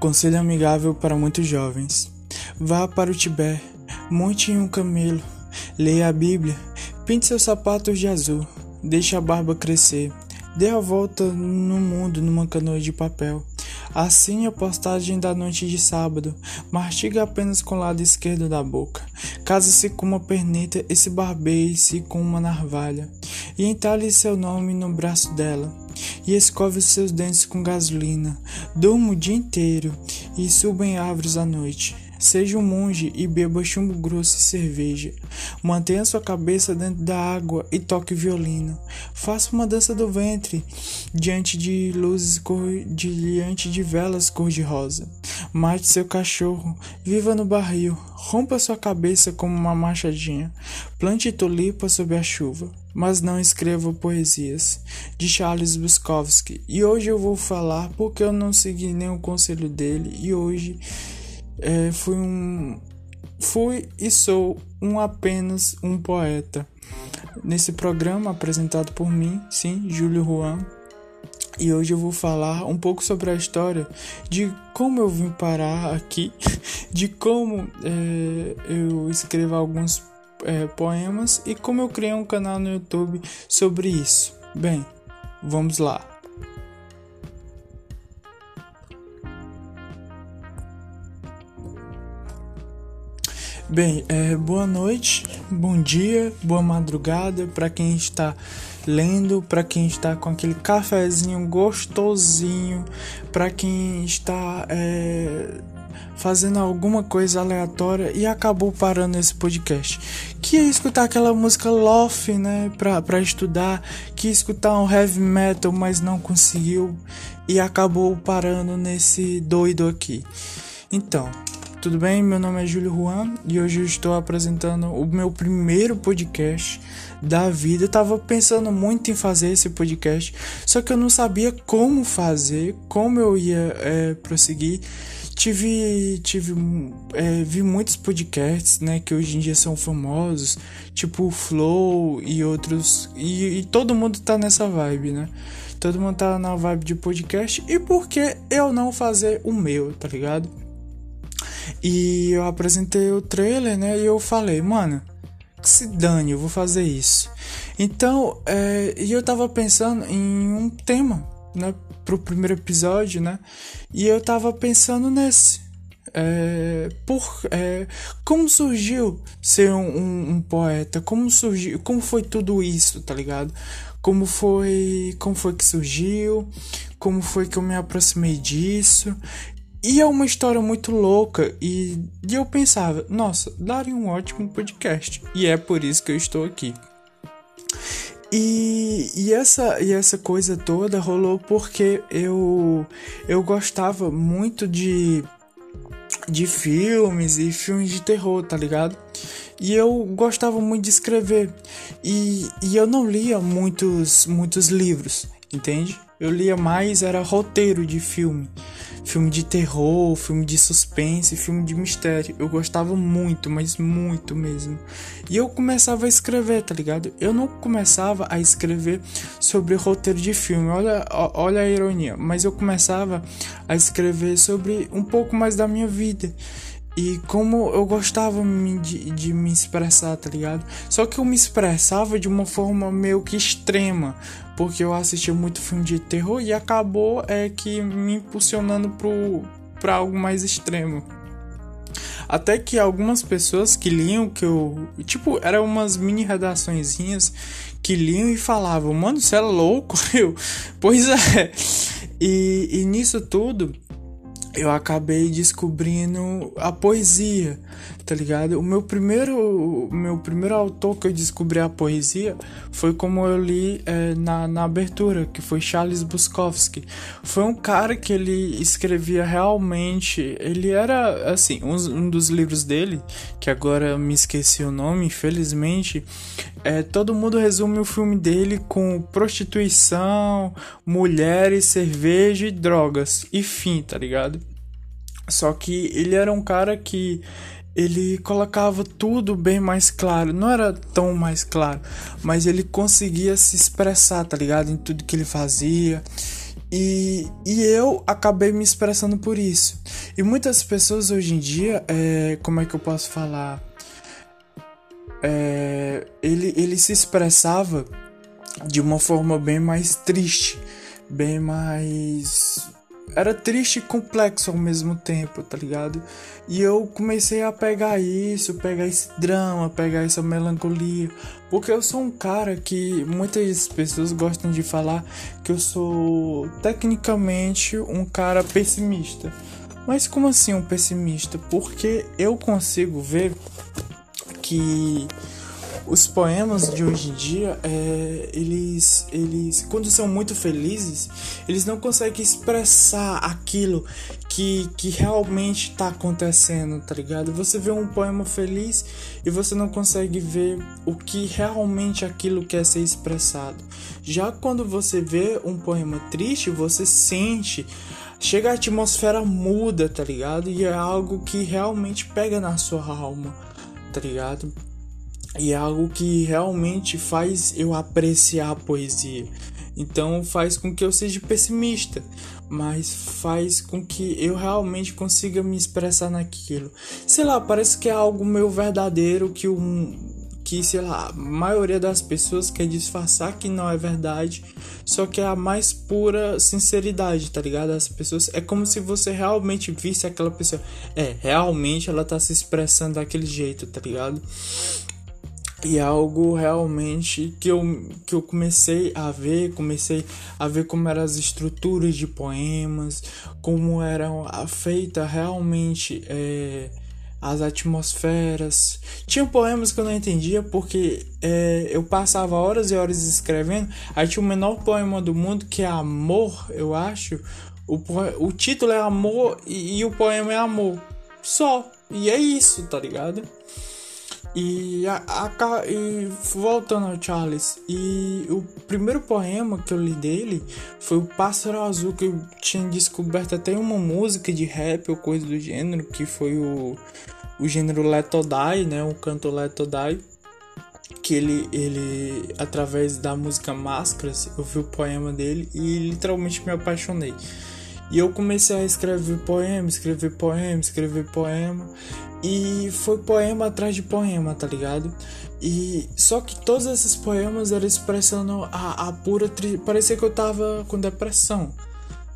Conselho amigável para muitos jovens. Vá para o Tibete, monte em um camelo, leia a Bíblia, pinte seus sapatos de azul, deixe a barba crescer, dê a volta no mundo numa canoa de papel. Assine a postagem da noite de sábado. Mastiga apenas com o lado esquerdo da boca. Case-se com uma perneta e se barbeie-se com uma navalha. E entalhe seu nome no braço dela. E escove seus dentes com gasolina. Durma o dia inteiro e suba em árvores à noite. Seja um monge e beba chumbo grosso e cerveja. Mantenha sua cabeça dentro da água e toque violino. Faça uma dança do ventre diante de luzes cor... diante de velas cor-de-rosa. Mate seu cachorro, viva no barril, rompa sua cabeça como uma machadinha. Plante tulipa sob a chuva mas não escreva poesias, de Charles Bukowski. E hoje eu vou falar porque eu não segui nenhum conselho dele e hoje é, fui um fui e sou um apenas um poeta. Nesse programa apresentado por mim, sim, Júlio Juan, e hoje eu vou falar um pouco sobre a história de como eu vim parar aqui, de como é, eu escrevo alguns é, poemas e como eu criei um canal no YouTube sobre isso. Bem, vamos lá. Bem, é, boa noite, bom dia, boa madrugada para quem está lendo, para quem está com aquele cafezinho gostosinho, para quem está é, fazendo alguma coisa aleatória e acabou parando esse podcast. Que escutar aquela música lofi, né, para estudar, que escutar um heavy metal, mas não conseguiu e acabou parando nesse doido aqui. Então, tudo bem? Meu nome é Júlio Juan e hoje eu estou apresentando o meu primeiro podcast da vida. Eu tava pensando muito em fazer esse podcast, só que eu não sabia como fazer, como eu ia é, prosseguir. Tive, tive, é, vi muitos podcasts, né, que hoje em dia são famosos, tipo o Flow e outros, e, e todo mundo tá nessa vibe, né? Todo mundo tá na vibe de podcast, e por que eu não fazer o meu, tá ligado? E eu apresentei o trailer, né? E eu falei, mano, que se dane, eu vou fazer isso. Então, é, e eu tava pensando em um tema, né? Pro primeiro episódio, né? E eu tava pensando nesse. É, por é, como surgiu ser um, um, um, poeta como surgiu como foi tudo isso tá ligado como foi como foi que surgiu como foi que eu me aproximei disso e é uma história muito louca e, e eu pensava, nossa, daria um ótimo podcast. E é por isso que eu estou aqui. E, e, essa, e essa coisa toda rolou porque eu, eu gostava muito de, de filmes e filmes de terror, tá ligado? E eu gostava muito de escrever. E, e eu não lia muitos, muitos livros, entende? Eu lia mais, era roteiro de filme filme de terror, filme de suspense, filme de mistério. Eu gostava muito, mas muito mesmo. E eu começava a escrever, tá ligado? Eu não começava a escrever sobre roteiro de filme, olha, olha a ironia, mas eu começava a escrever sobre um pouco mais da minha vida. E como eu gostava de, de, me expressar, tá ligado? Só que eu me expressava de uma forma meio que extrema, porque eu assistia muito filme de terror e acabou é que me impulsionando pro, pra algo mais extremo. Até que algumas pessoas que liam que eu. Tipo, eram umas mini redaçõezinhas que liam e falavam, mano, você é louco? Eu, pois é. E, e nisso tudo eu acabei descobrindo a poesia, tá ligado? O meu primeiro, meu primeiro autor que eu descobri a poesia foi como eu li é, na, na abertura, que foi Charles Bukowski. Foi um cara que ele escrevia realmente, ele era assim, um, um dos livros dele, que agora me esqueci o nome, infelizmente, é, todo mundo resume o filme dele com prostituição, mulheres, cerveja e drogas. E fim, tá ligado? Só que ele era um cara que ele colocava tudo bem mais claro. Não era tão mais claro, mas ele conseguia se expressar, tá ligado? Em tudo que ele fazia. E, e eu acabei me expressando por isso. E muitas pessoas hoje em dia, é, como é que eu posso falar? É, ele, ele se expressava de uma forma bem mais triste, bem mais era triste e complexo ao mesmo tempo, tá ligado? E eu comecei a pegar isso, pegar esse drama, pegar essa melancolia, porque eu sou um cara que muitas pessoas gostam de falar que eu sou tecnicamente um cara pessimista. Mas como assim um pessimista? Porque eu consigo ver que os poemas de hoje em dia, é, eles, eles, quando são muito felizes, eles não conseguem expressar aquilo que, que realmente está acontecendo, tá ligado? Você vê um poema feliz e você não consegue ver o que realmente aquilo quer ser expressado. Já quando você vê um poema triste, você sente chega a atmosfera muda, tá ligado? E é algo que realmente pega na sua alma, tá ligado? E é algo que realmente faz eu apreciar a poesia. Então faz com que eu seja pessimista, mas faz com que eu realmente consiga me expressar naquilo. Sei lá, parece que é algo meu verdadeiro que um que, sei lá, a maioria das pessoas quer disfarçar que não é verdade, só que é a mais pura sinceridade, tá ligado? As pessoas é como se você realmente visse aquela pessoa, é, realmente ela tá se expressando daquele jeito, tá ligado? E é algo realmente que eu, que eu comecei a ver, comecei a ver como eram as estruturas de poemas, como eram feitas realmente é, as atmosferas. Tinha poemas que eu não entendia porque é, eu passava horas e horas escrevendo. Aí tinha o menor poema do mundo que é Amor, eu acho. O, o título é Amor e, e o poema é Amor. Só. E é isso, tá ligado? E, a, a, e voltando ao Charles, e o primeiro poema que eu li dele foi o Pássaro Azul, que eu tinha descoberto até uma música de rap ou coisa do gênero, que foi o, o gênero Die, né, o canto Let Die, que ele, ele, através da música Máscaras, eu vi o poema dele e literalmente me apaixonei. E eu comecei a escrever poema, escrever poema, escrever poema. E foi poema atrás de poema, tá ligado? E só que todos esses poemas eram expressando a, a pura tri... parecia que eu tava com depressão,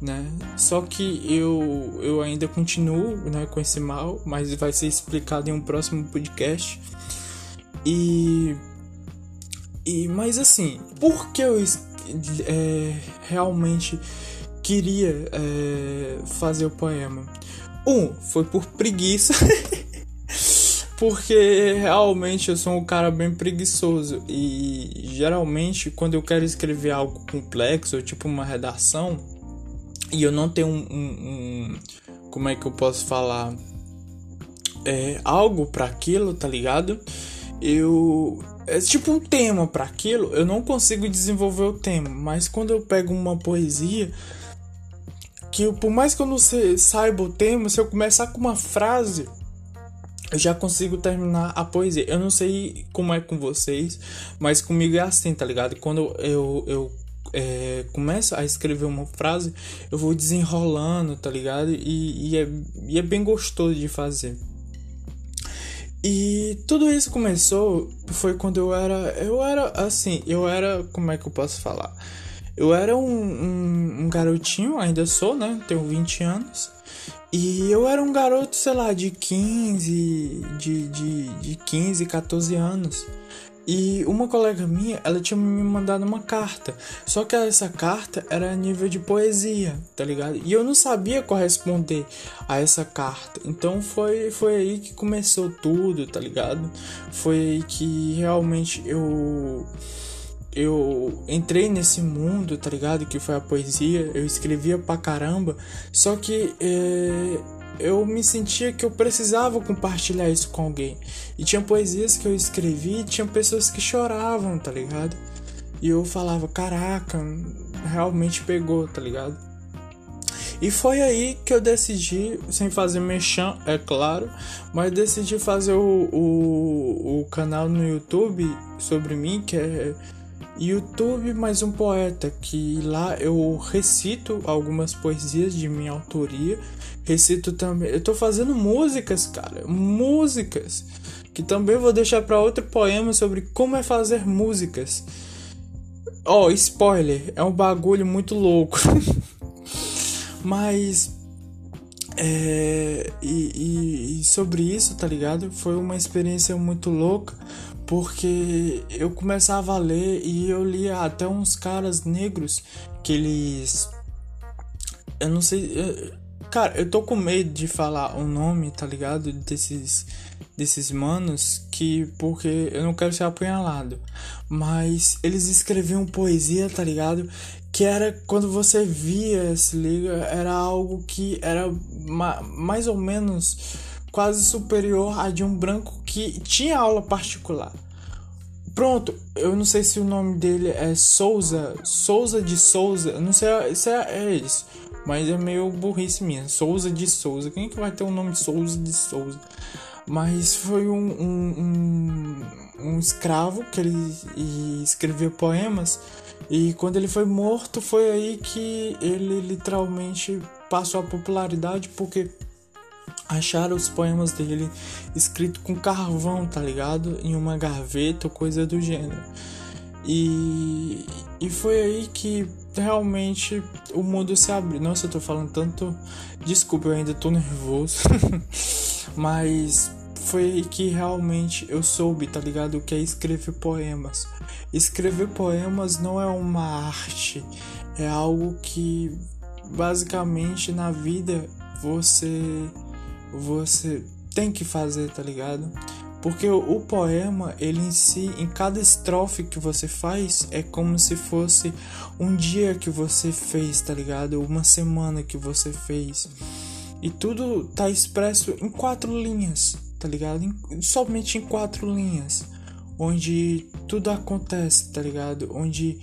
né? Só que eu eu ainda continuo, né, com esse mal, mas vai ser explicado em um próximo podcast. E e mas assim, por que eu é, realmente queria é, fazer o poema? Um, foi por preguiça. porque realmente eu sou um cara bem preguiçoso. E geralmente quando eu quero escrever algo complexo, tipo uma redação, e eu não tenho um, um, um como é que eu posso falar, é, algo para aquilo, tá ligado? Eu é tipo um tema para aquilo, eu não consigo desenvolver o tema, mas quando eu pego uma poesia que por mais que eu não saiba o tema, se eu começar com uma frase, eu já consigo terminar a poesia. Eu não sei como é com vocês, mas comigo é assim, tá ligado? Quando eu, eu é, começo a escrever uma frase, eu vou desenrolando, tá ligado? E, e, é, e é bem gostoso de fazer. E tudo isso começou foi quando eu era. Eu era assim, eu era. Como é que eu posso falar? Eu era um, um, um garotinho, ainda sou, né? Tenho 20 anos. E eu era um garoto, sei lá, de 15, de, de, de 15, 14 anos. E uma colega minha, ela tinha me mandado uma carta. Só que essa carta era a nível de poesia, tá ligado? E eu não sabia corresponder a essa carta. Então foi, foi aí que começou tudo, tá ligado? Foi aí que realmente eu eu entrei nesse mundo, tá ligado? Que foi a poesia, eu escrevia pra caramba, só que é, eu me sentia que eu precisava compartilhar isso com alguém. E tinha poesias que eu escrevi e tinha pessoas que choravam, tá ligado? E eu falava, caraca, realmente pegou, tá ligado? E foi aí que eu decidi, sem fazer mexão, é claro, mas decidi fazer o, o, o canal no YouTube sobre mim, que é YouTube Mais Um Poeta, que lá eu recito algumas poesias de minha autoria. Recito também. Eu tô fazendo músicas, cara. Músicas. Que também vou deixar para outro poema sobre como é fazer músicas. Ó, oh, spoiler, é um bagulho muito louco. Mas. É, e, e, e sobre isso, tá ligado? Foi uma experiência muito louca porque eu começava a ler e eu lia até uns caras negros que eles. Eu não sei. Eu, cara, eu tô com medo de falar o nome, tá ligado? Desses, desses manos, que. Porque eu não quero ser apunhalado. Mas eles escreviam poesia, tá ligado? Que era quando você via, se liga, era algo que era ma mais ou menos quase superior a de um branco que tinha aula particular. Pronto, eu não sei se o nome dele é Souza, Souza de Souza, não sei se é, é isso, mas é meio burrice minha. Souza de Souza, quem é que vai ter o nome de Souza de Souza? Mas foi um, um, um, um escravo que ele escrevia poemas e quando ele foi morto foi aí que ele literalmente passou a popularidade porque acharam os poemas dele escrito com carvão, tá ligado? Em uma gaveta ou coisa do gênero. E, e foi aí que realmente o mundo se abriu. Nossa, eu tô falando tanto. Desculpa, eu ainda tô nervoso. Mas foi aí que realmente eu soube, tá ligado? O que é escrever poemas. Escrever poemas não é uma arte, é algo que basicamente na vida você você tem que fazer, tá ligado? Porque o, o, poema, ele em si, em cada estrofe que você faz, é como se fosse um dia que você fez, tá ligado? Uma semana que você fez. E tudo tá expresso em quatro linhas, tá ligado? Em, somente em quatro linhas. Onde tudo acontece, tá ligado? Onde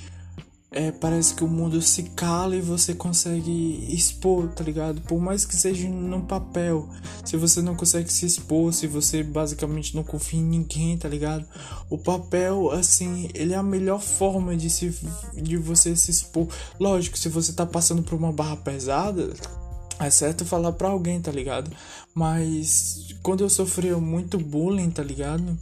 é, parece que o mundo se cala e você consegue expor, tá ligado? Por mais que seja num papel, se você não consegue se expor, se você basicamente não confia em ninguém, tá ligado? O papel, assim, ele é a melhor forma de, se, de você se expor. Lógico, se você tá passando por uma barra pesada, é certo falar pra alguém, tá ligado? Mas quando eu sofria muito bullying, tá ligado?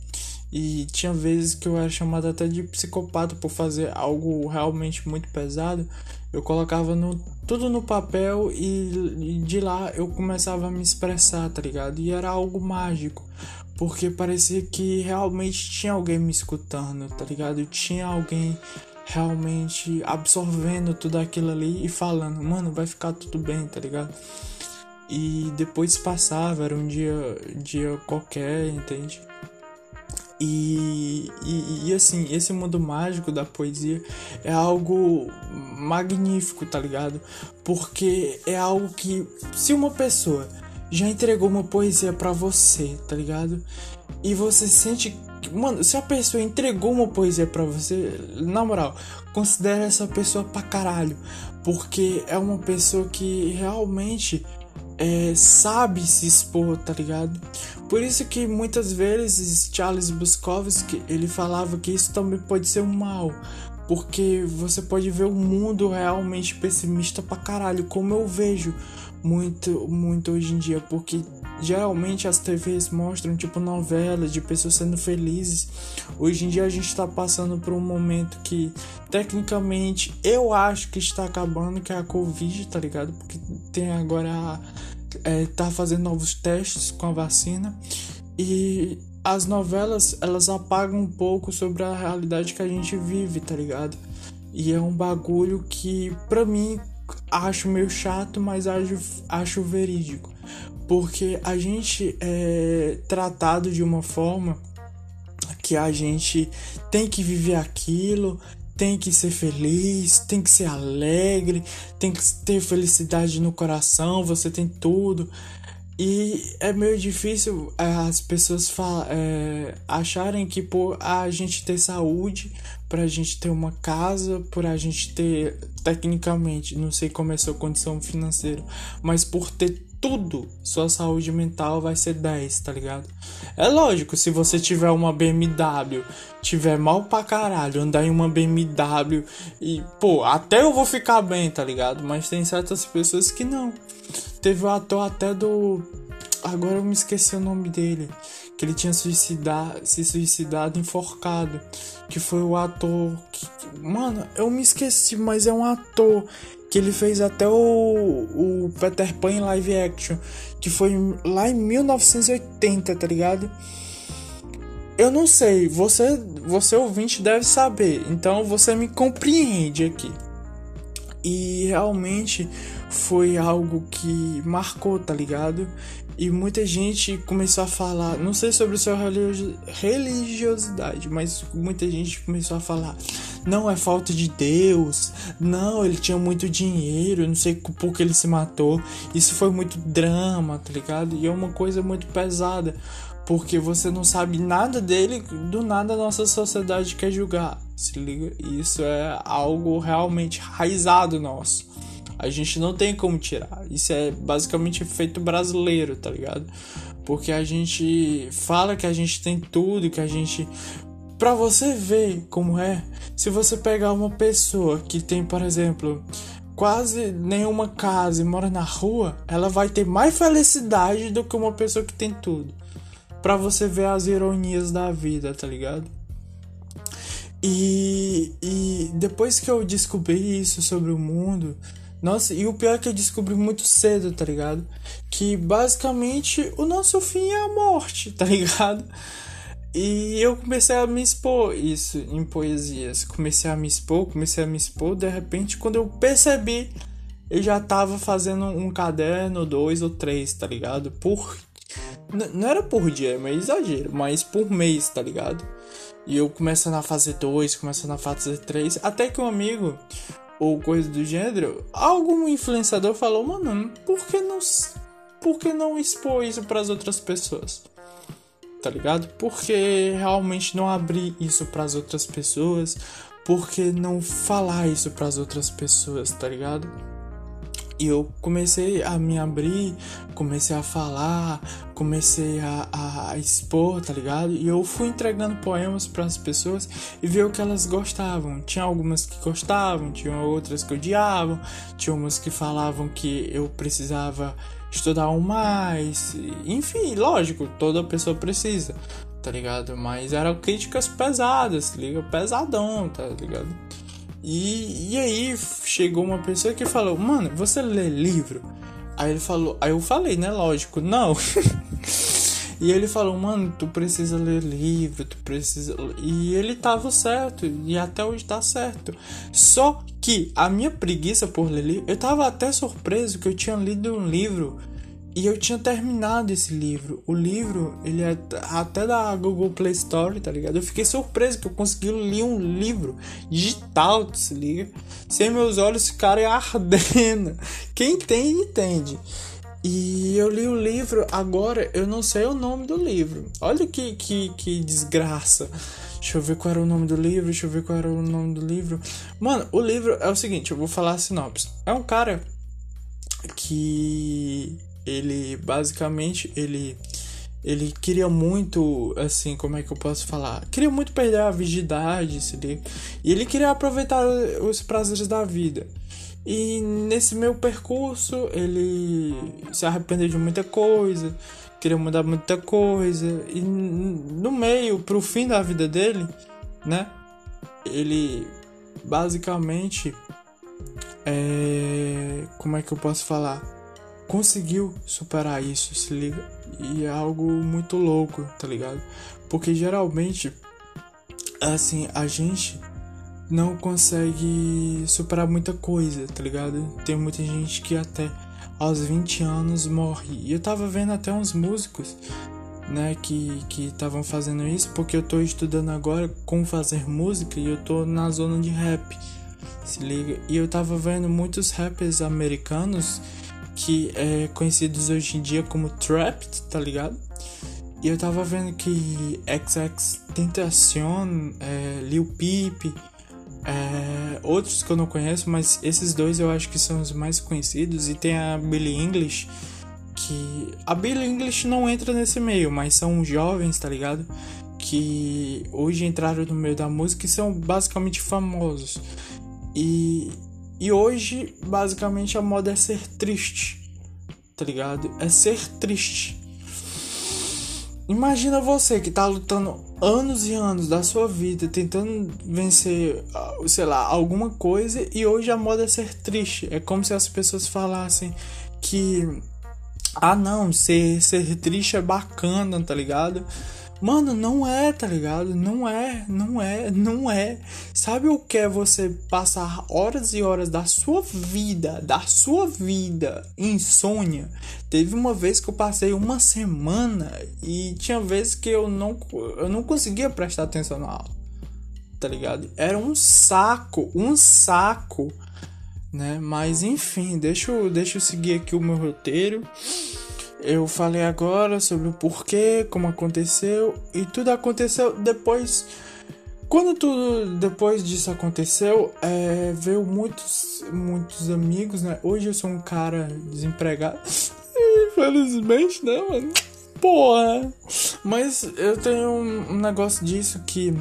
E tinha vezes que eu era chamado até de psicopata por fazer algo realmente muito pesado. Eu colocava no, tudo no papel e, e de lá eu começava a me expressar, tá ligado? E era algo mágico. Porque parecia que realmente tinha alguém me escutando, tá ligado? Tinha alguém realmente absorvendo tudo aquilo ali e falando, mano, vai ficar tudo bem, tá ligado? E depois passava, era um dia, dia qualquer, entende? E, e, e, assim, esse mundo mágico da poesia é algo magnífico, tá ligado? Porque é algo que, se uma pessoa já entregou uma poesia para você, tá ligado? E você sente. Mano, se a pessoa entregou uma poesia para você, na moral, considere essa pessoa pra caralho. Porque é uma pessoa que realmente é, sabe se expor, tá ligado? Por isso que muitas vezes Charles Bukowski ele falava que isso também pode ser um mal, porque você pode ver o mundo realmente pessimista pra caralho, como eu vejo muito, muito hoje em dia, porque geralmente as TVs mostram tipo novelas de pessoas sendo felizes. Hoje em dia a gente tá passando por um momento que tecnicamente eu acho que está acabando, que é a Covid, tá ligado? Porque tem agora é, tá fazendo novos testes com a vacina e as novelas elas apagam um pouco sobre a realidade que a gente vive, tá ligado? E é um bagulho que pra mim acho meio chato, mas acho, acho verídico. Porque a gente é tratado de uma forma que a gente tem que viver aquilo, tem que ser feliz, tem que ser alegre, tem que ter felicidade no coração, você tem tudo. E é meio difícil é, as pessoas é, acharem que por a gente ter saúde, para a gente ter uma casa, por a gente ter, tecnicamente, não sei como é a sua condição financeira, mas por ter tudo, sua saúde mental vai ser 10, tá ligado? É lógico, se você tiver uma BMW, tiver mal pra caralho, andar em uma BMW e, pô, até eu vou ficar bem, tá ligado? Mas tem certas pessoas que não. Teve o ator até do. Agora eu me esqueci o nome dele. Que ele tinha suicidado, se suicidado enforcado. Que foi o ator. Que, mano, eu me esqueci, mas é um ator que ele fez até o, o Peter Pan em live action, que foi lá em 1980, tá ligado? Eu não sei, você, você ouvinte deve saber, então você me compreende aqui. E realmente foi algo que marcou, tá ligado? E muita gente começou a falar, não sei sobre sua religiosidade, mas muita gente começou a falar: não é falta de Deus, não, ele tinha muito dinheiro, não sei por que ele se matou. Isso foi muito drama, tá ligado? E é uma coisa muito pesada, porque você não sabe nada dele, do nada a nossa sociedade quer julgar. Se liga? Isso é algo realmente raizado nosso. A gente não tem como tirar. Isso é basicamente efeito brasileiro, tá ligado? Porque a gente fala que a gente tem tudo, que a gente. Pra você ver como é, se você pegar uma pessoa que tem, por exemplo, quase nenhuma casa e mora na rua, ela vai ter mais felicidade do que uma pessoa que tem tudo. Pra você ver as ironias da vida, tá ligado? E, e depois que eu descobri isso sobre o mundo, nossa, e o pior é que eu descobri muito cedo, tá ligado? Que basicamente o nosso fim é a morte, tá ligado? E eu comecei a me expor isso em poesias. Comecei a me expor, comecei a me expor. De repente, quando eu percebi, eu já tava fazendo um caderno, dois ou três, tá ligado? Por. Não era por dia, é exagero, mas por mês, tá ligado? E eu começando a fazer dois, começando a fazer três. Até que um amigo, ou coisa do gênero, algum influenciador falou, mano, por que não, por que não expor isso para as outras pessoas? Tá ligado? Por que realmente não abrir isso para as outras pessoas? Por que não falar isso para as outras pessoas, tá ligado? E eu comecei a me abrir, comecei a falar, comecei a, a, expor, tá ligado? E eu fui entregando poemas para as pessoas e ver o que elas gostavam. Tinha algumas que gostavam, tinha outras que odiavam, tinha umas que falavam que eu precisava estudar um mais. Enfim, lógico, toda pessoa precisa, tá ligado? Mas eram críticas pesadas, liga? Pesadão, tá ligado? E, e aí chegou uma pessoa que falou, mano, você lê livro? Aí ele falou, aí eu falei, né? Lógico, não. e ele falou, mano, tu precisa ler livro, tu precisa. E ele tava certo, e até hoje tá certo. Só que a minha preguiça por ler livro, eu tava até surpreso que eu tinha lido um livro e eu tinha terminado esse livro. O livro, ele é até da Google Play Store, tá ligado? Eu fiquei surpreso que eu consegui ler um livro digital, se liga? Sem meus olhos ficarem ardendo. Quem tem, entende. E eu li o livro, agora eu não sei o nome do livro. Olha que, que, que desgraça. Deixa eu ver qual era o nome do livro, deixa eu ver qual era o nome do livro. Mano, o livro é o seguinte, eu vou falar a sinopse. É um cara que ele basicamente ele ele queria muito, assim, como é que eu posso falar? Queria muito perder a virgindade, se. E ele queria aproveitar os prazeres da vida. E nesse meu percurso, ele se arrependeu de muita coisa, queria mudar muita coisa. E no meio, pro fim da vida dele, né? Ele basicamente. É, como é que eu posso falar? Conseguiu superar isso, se liga? E é algo muito louco, tá ligado? Porque geralmente, assim, a gente não consegue superar muita coisa, tá ligado? Tem muita gente que até aos 20 anos morre. E eu tava vendo até uns músicos, né, que estavam fazendo isso, porque eu tô estudando agora como fazer música e eu tô na zona de rap. Se liga? E eu tava vendo muitos rappers americanos que é conhecidos hoje em dia como Trapped, tá ligado? E eu tava vendo que XX Tentacion, é, Lil Peep, é, outros que eu não conheço, mas esses dois eu acho que são os mais conhecidos. E tem a Billie English, que a Billie English não entra nesse meio, mas são jovens, tá ligado? Que hoje entraram no meio da música e são basicamente famosos. E, e hoje, basicamente, a moda é ser triste, tá ligado? É ser triste. Imagina você que tá lutando anos e anos da sua vida tentando vencer, ah, sei lá, alguma coisa e hoje a moda é ser triste. É como se as pessoas falassem que ah não, ser, ser triste é bacana, tá ligado? Mano, não é, tá ligado? Não é, não é, não é. Sabe o que é você passar horas e horas da sua vida, da sua vida, insônia? Teve uma vez que eu passei uma semana e tinha vezes que eu não, eu não conseguia prestar atenção na aula, tá ligado? Era um saco, um saco, né? Mas enfim, deixa eu, deixa eu seguir aqui o meu roteiro. Eu falei agora sobre o porquê, como aconteceu e tudo aconteceu depois. Quando tudo depois disso aconteceu, é, veio muitos, muitos amigos, né? Hoje eu sou um cara desempregado. Infelizmente, né, mano? Porra! Mas eu tenho um, negócio disso que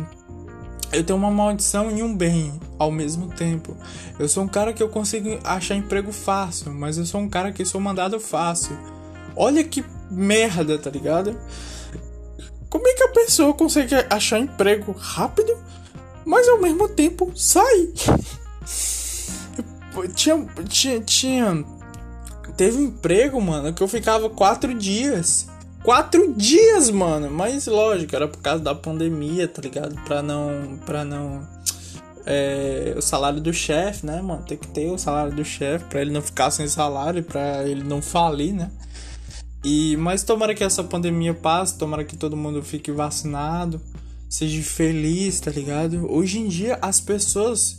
eu tenho uma maldição e um bem ao mesmo tempo. Eu sou um cara que eu consigo achar emprego fácil, mas eu sou um cara que sou mandado fácil. Olha que merda, tá ligado? Como é que a pessoa consegue achar emprego rápido, mas ao mesmo tempo sai? tinha, tinha, tinha. Teve um emprego, mano, que eu ficava quatro dias. Quatro dias, mano. Mas lógico, era por causa da pandemia, tá ligado? Pra não. Pra não. É, o salário do chefe, né, mano? Tem que ter o salário do chefe pra ele não ficar sem salário, pra ele não falir, né? E mas tomara que essa pandemia passe, tomara que todo mundo fique vacinado, seja feliz, tá ligado? Hoje em dia as pessoas,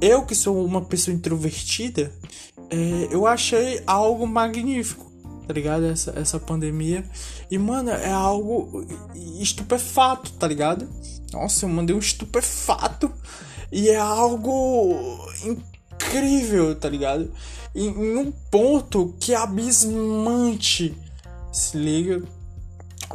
eu que sou uma pessoa introvertida, é, eu achei algo magnífico, tá ligado? Essa, essa pandemia. E mano, é algo estupefato, tá ligado? Nossa, eu mandei um estupefato e é algo incrível, tá ligado? Em, em um ponto que é abismante se liga.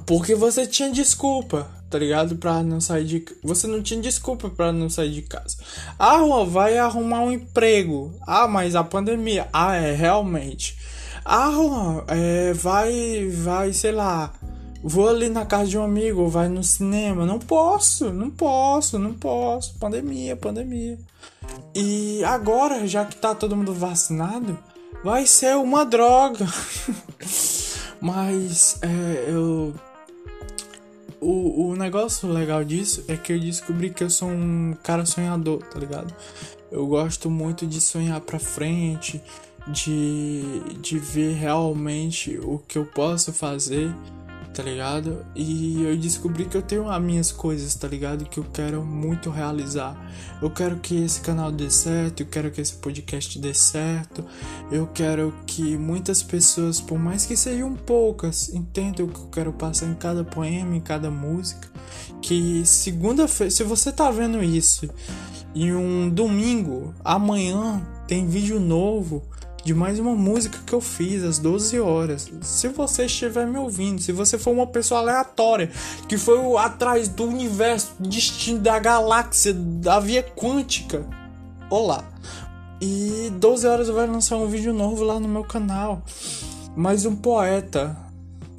Porque você tinha desculpa, tá ligado? Pra não sair de Você não tinha desculpa para não sair de casa. Ah, vai arrumar um emprego. Ah, mas a pandemia. Ah, é, realmente. Ah, é, vai, vai, sei lá. Vou ali na casa de um amigo, vai no cinema. Não posso, não posso, não posso. Pandemia, pandemia. E agora, já que tá todo mundo vacinado, vai ser uma droga. Mas é, eu. O, o negócio legal disso é que eu descobri que eu sou um cara sonhador, tá ligado? Eu gosto muito de sonhar pra frente, de, de ver realmente o que eu posso fazer tá ligado? E eu descobri que eu tenho as minhas coisas, tá ligado? Que eu quero muito realizar. Eu quero que esse canal dê certo, eu quero que esse podcast dê certo. Eu quero que muitas pessoas, por mais que sejam poucas, entendam o que eu quero passar em cada poema, em cada música. Que segunda-feira, se você tá vendo isso, e um domingo, amanhã tem vídeo novo de mais uma música que eu fiz às 12 horas. Se você estiver me ouvindo, se você for uma pessoa aleatória que foi atrás do universo, destino da galáxia, da via quântica, olá. E 12 horas vai lançar um vídeo novo lá no meu canal. Mais um poeta,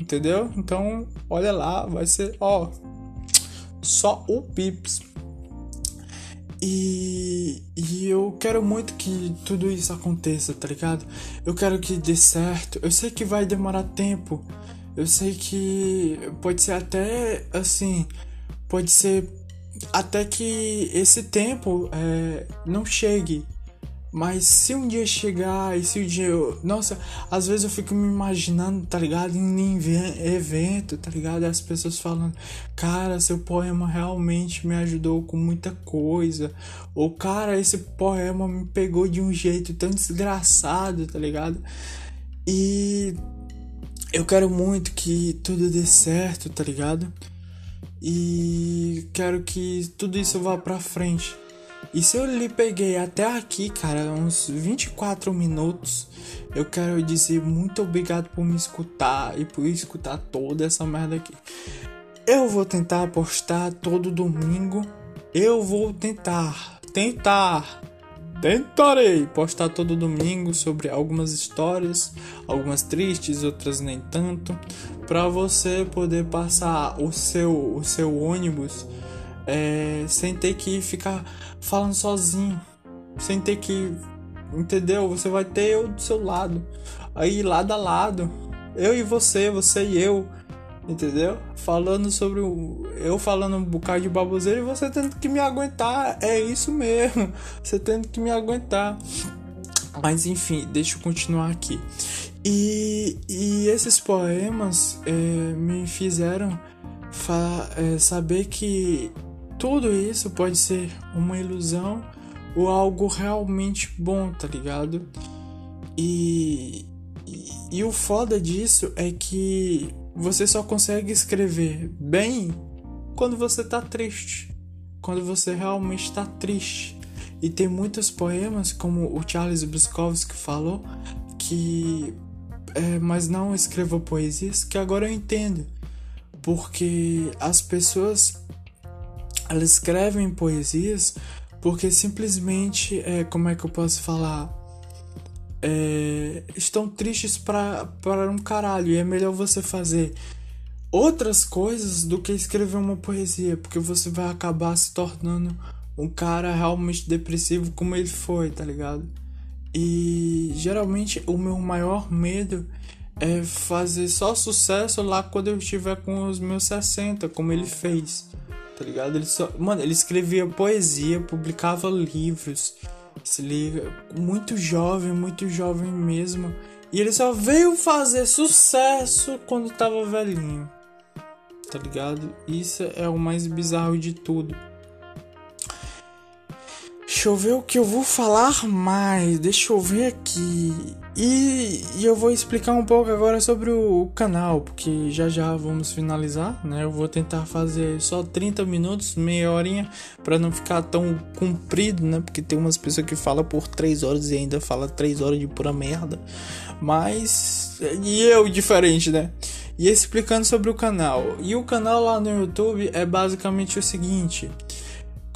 entendeu? Então, olha lá, vai ser, ó, só o Pips. E, e eu quero muito que tudo isso aconteça, tá ligado? Eu quero que dê certo. Eu sei que vai demorar tempo. Eu sei que pode ser até assim. Pode ser até que esse tempo é, não chegue. Mas se um dia chegar e se um dia eu. Nossa, às vezes eu fico me imaginando, tá ligado? Em evento, tá ligado? As pessoas falando, cara, seu poema realmente me ajudou com muita coisa. Ou, cara, esse poema me pegou de um jeito tão desgraçado, tá ligado? E eu quero muito que tudo dê certo, tá ligado? E quero que tudo isso vá pra frente E se eu lhe peguei até aqui, cara, uns 24 minutos, eu quero dizer muito obrigado por me escutar e por escutar toda essa merda aqui. Eu vou tentar postar todo domingo. Eu vou tentar, tentar, tentarei postar todo domingo sobre algumas histórias, algumas tristes, outras nem tanto, para você poder passar o seu, o seu ônibus é, sem ter que ficar falando sozinho, sem ter que, entendeu? Você vai ter eu do seu lado, aí lado a lado, eu e você, você e eu, entendeu? Falando sobre o. Eu falando um bocado de baboseira e você tendo que me aguentar, é isso mesmo, você tendo que me aguentar. Mas enfim, deixa eu continuar aqui. E, e esses poemas é, me fizeram é, saber que tudo isso pode ser uma ilusão ou algo realmente bom, tá ligado? E, e, e, o foda disso é que você só consegue escrever bem quando você tá triste. Quando você realmente tá triste. E tem muitos poemas, como o Charles Bukowski falou, que. É, mas não escreva poesias, que agora eu entendo. Porque as pessoas elas escrevem poesias porque simplesmente, é, como é que eu posso falar? É, estão tristes para um caralho e é melhor você fazer outras coisas do que escrever uma poesia, porque você vai acabar se tornando um cara realmente depressivo como ele foi, tá ligado? E geralmente o meu maior medo é fazer só sucesso lá quando eu estiver com os meus 60, como ele fez tá ligado? Ele só, mano, ele escrevia poesia, publicava livros, se liga, muito jovem, muito jovem mesmo. E ele só veio fazer sucesso quando tava velhinho. Tá ligado? Isso é o mais bizarro de tudo. Deixa eu ver o que eu vou falar mais. Deixa eu ver aqui. E, e, eu vou explicar um pouco agora sobre o, o, canal, porque já já vamos finalizar, né? Eu vou tentar fazer só 30 minutos, meia horinha, para não ficar tão comprido, né? Porque tem umas pessoas que falam por 3 horas e ainda fala 3 horas de pura merda. Mas. E eu diferente, né? E explicando sobre o canal. E o canal lá no YouTube é basicamente o seguinte.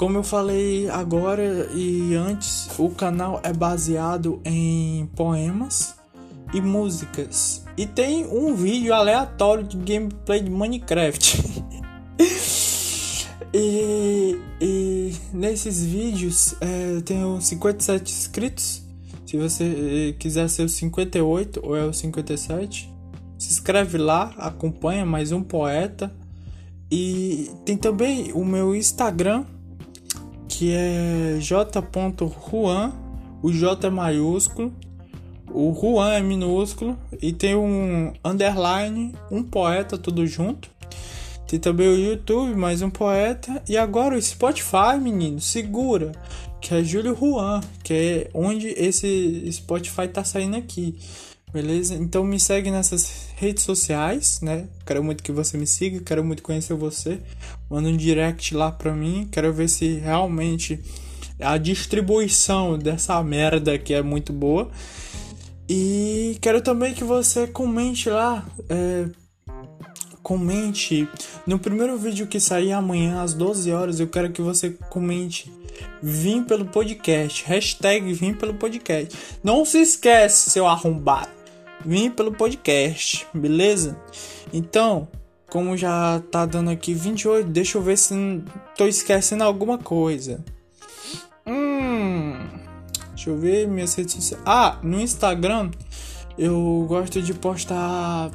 Como eu falei agora e antes, o canal é baseado em poemas e músicas. E tem um vídeo aleatório de gameplay de Minecraft. e, e, nesses vídeos é, eu tenho 57 inscritos. Se você quiser ser o 58 ou é o 57, se inscreve lá, acompanha mais um poeta. E tem também o meu Instagram que é j.juan, o J é maiúsculo, o Juan é minúsculo e tem um underline, um poeta tudo junto. Tem também o YouTube, mais um poeta. E agora o Spotify, menino, segura. Que é Júlio Juan, que é onde esse Spotify tá saindo aqui. Beleza? Então me segue nessas redes sociais, né? Quero muito que você me siga, quero muito conhecer você. Manda um direct lá pra mim, quero ver se realmente a distribuição dessa merda que é muito boa. E quero também que você comente lá. É, comente no primeiro vídeo que sair amanhã às 12 horas. Eu quero que você comente. Vim pelo podcast. Hashtag vim pelo podcast. Não se esquece, seu arrombado vim pelo podcast, beleza? Então, como já tá dando aqui 28, deixa eu ver se tô esquecendo alguma coisa. Hum, deixa eu ver minhas redes sociais. Ah, no Instagram eu gosto de postar.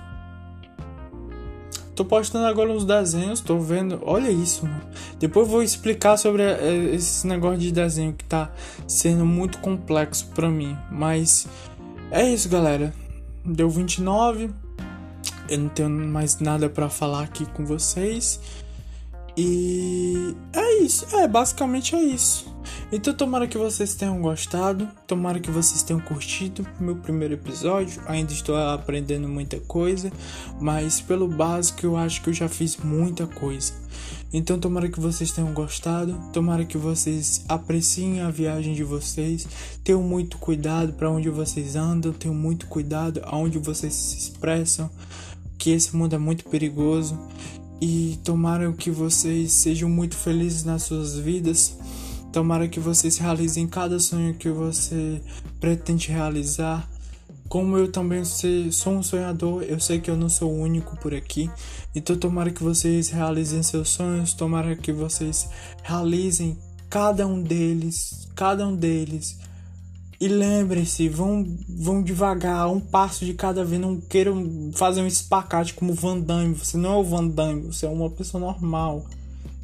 Tô postando agora uns desenhos, tô vendo. Olha isso, mano. Depois vou explicar sobre eh, esse negócio de desenho que tá sendo muito complexo para mim. Mas é isso, galera deu 29. Eu não tenho mais nada para falar aqui com vocês. E é isso, é basicamente é isso. Então tomara que vocês tenham gostado, tomara que vocês tenham curtido meu primeiro episódio. Ainda estou aprendendo muita coisa, mas pelo básico eu acho que eu já fiz muita coisa. Então tomara que vocês tenham gostado, tomara que vocês apreciem a viagem de vocês, tenham muito cuidado para onde vocês andam, tenham muito cuidado aonde vocês se expressam, que esse mundo é muito perigoso e tomara que vocês sejam muito felizes nas suas vidas. Tomara que vocês realizem cada sonho que você pretende realizar. Como eu também sou um sonhador, eu sei que eu não sou o único por aqui. Então tomara que vocês realizem seus sonhos, tomara que vocês realizem cada um deles, cada um deles e lembrem-se, vão, vão devagar, um passo de cada vez. Não queiram fazer um espacate como Van Damme. Você não é o Van Damme, você é uma pessoa normal.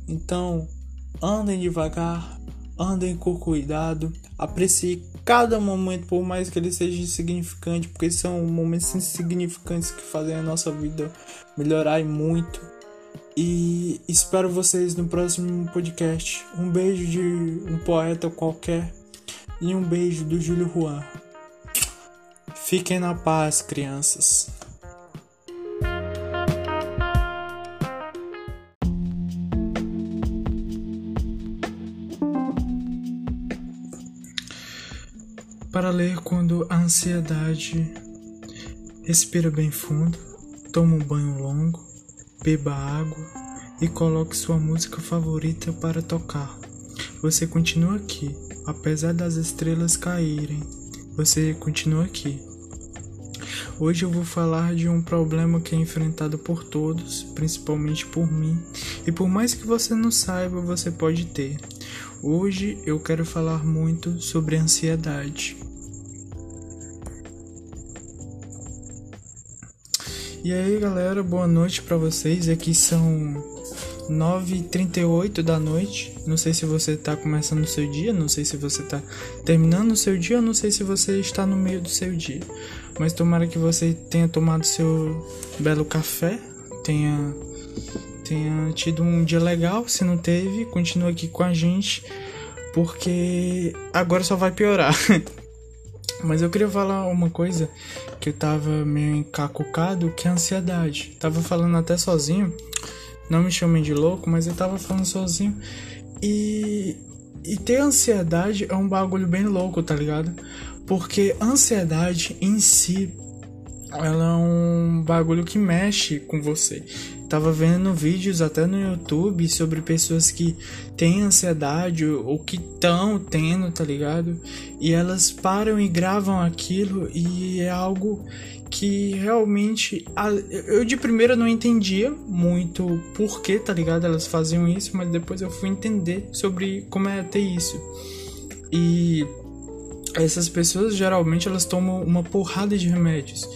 Então, andem devagar, andem com cuidado, aprecie cada momento, por mais que ele seja insignificante, porque são momentos insignificantes que fazem a nossa vida melhorar muito. E espero vocês no próximo podcast. Um beijo de um poeta qualquer e um beijo do Júlio Juan. Fiquem na paz, crianças. Para ler quando a ansiedade respira bem fundo, toma um banho longo, beba água e coloque sua música favorita para tocar. Você continua aqui, apesar das estrelas caírem, você continua aqui. Hoje eu vou falar de um problema que é enfrentado por todos, principalmente por mim, e por mais que você não saiba, você pode ter. Hoje eu quero falar muito sobre ansiedade. E aí, galera, boa noite para vocês. Aqui são 9h38 da noite. Não sei se você está começando o seu dia, não sei se você está terminando o seu dia, não sei se você está no meio do seu dia. Mas tomara que você tenha tomado seu belo café, tenha, tenha tido um dia legal. Se não teve, continua aqui com a gente, porque agora só vai piorar. Mas eu queria falar uma coisa que eu tava meio encacucado, que é a ansiedade. Tava falando até sozinho. Não me chamem de louco, mas eu tava falando sozinho. E, e ter ansiedade é um bagulho bem louco, tá ligado? Porque ansiedade em si, ela é um bagulho que mexe com você. Tava vendo vídeos até no YouTube sobre pessoas que têm ansiedade ou que estão tendo, tá ligado? E elas param e gravam aquilo e é algo que realmente eu de primeira não entendia muito por que, tá ligado? Elas faziam isso, mas depois eu fui entender sobre como é ter isso. E essas pessoas geralmente elas tomam uma porrada de remédios.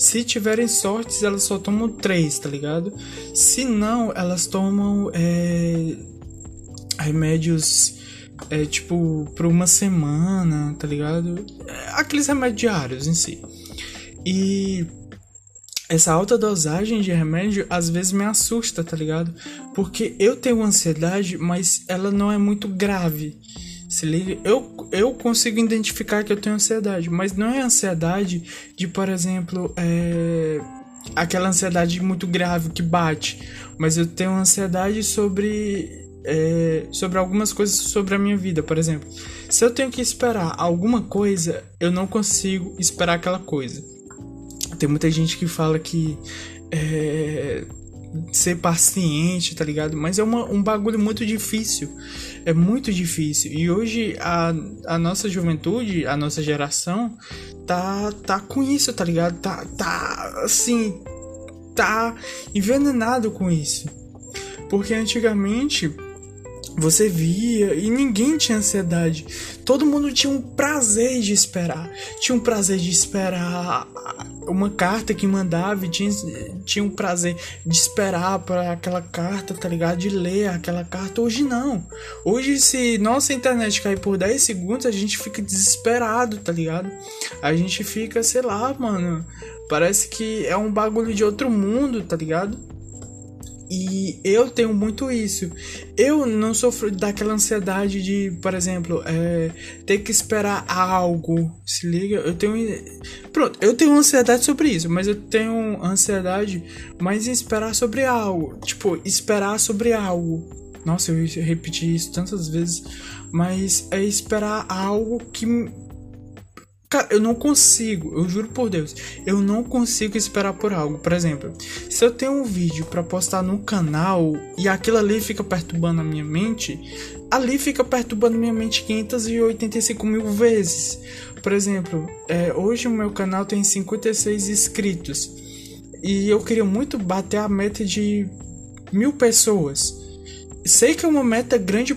Se tiverem sortes, elas só tomam três, tá ligado? Se não, elas tomam é, remédios é, tipo por uma semana, tá ligado? É, aqueles remédios diários em si. E essa alta dosagem de remédio às vezes me assusta, tá ligado? Porque eu tenho ansiedade, mas ela não é muito grave. Se liga, eu, eu consigo identificar que eu tenho ansiedade, mas não é ansiedade de, por exemplo, é, aquela ansiedade muito grave que bate, mas eu tenho ansiedade sobre é, sobre algumas coisas sobre a minha vida, por exemplo. Se eu tenho que esperar alguma coisa, eu não consigo esperar aquela coisa. Tem muita gente que fala que é, ser paciente, tá ligado? Mas é uma, um bagulho muito difícil. É muito difícil. E hoje a, a nossa juventude, a nossa geração, tá, tá com isso, tá ligado? Tá, tá assim, tá envenenado com isso. Porque antigamente você via e ninguém tinha ansiedade. Todo mundo tinha um prazer de esperar. Tinha um prazer de esperar uma carta que mandava tinha, tinha um prazer de esperar para aquela carta, tá ligado? De ler aquela carta. Hoje não. Hoje, se nossa internet cair por 10 segundos, a gente fica desesperado, tá ligado? A gente fica, sei lá, mano. Parece que é um bagulho de outro mundo, tá ligado? E eu tenho muito isso. Eu não sofro daquela ansiedade de, por exemplo, é, ter que esperar algo. Se liga? Eu tenho. Pronto, eu tenho ansiedade sobre isso, mas eu tenho ansiedade mais em esperar sobre algo. Tipo, esperar sobre algo. Nossa, eu repeti isso tantas vezes. Mas é esperar algo que Cara, eu não consigo, eu juro por Deus, eu não consigo esperar por algo. Por exemplo, se eu tenho um vídeo para postar no canal e aquilo ali fica perturbando a minha mente, ali fica perturbando minha mente 585 mil vezes. Por exemplo, é, hoje o meu canal tem 56 inscritos e eu queria muito bater a meta de mil pessoas. Sei que é uma meta grande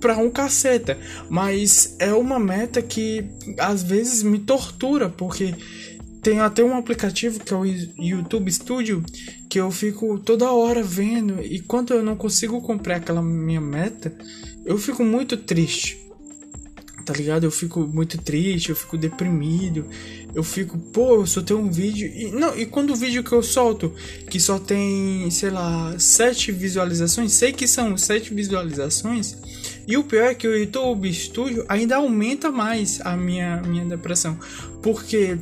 para um caceta, mas é uma meta que às vezes me tortura, porque tem até um aplicativo que é o YouTube Studio que eu fico toda hora vendo e quando eu não consigo cumprir aquela minha meta, eu fico muito triste tá ligado? Eu fico muito triste, eu fico deprimido, eu fico, pô, eu só tenho um vídeo. E, não, e quando o vídeo que eu solto, que só tem, sei lá, sete visualizações, sei que são sete visualizações, e o pior é que o YouTube Studio ainda aumenta mais a minha, minha depressão, porque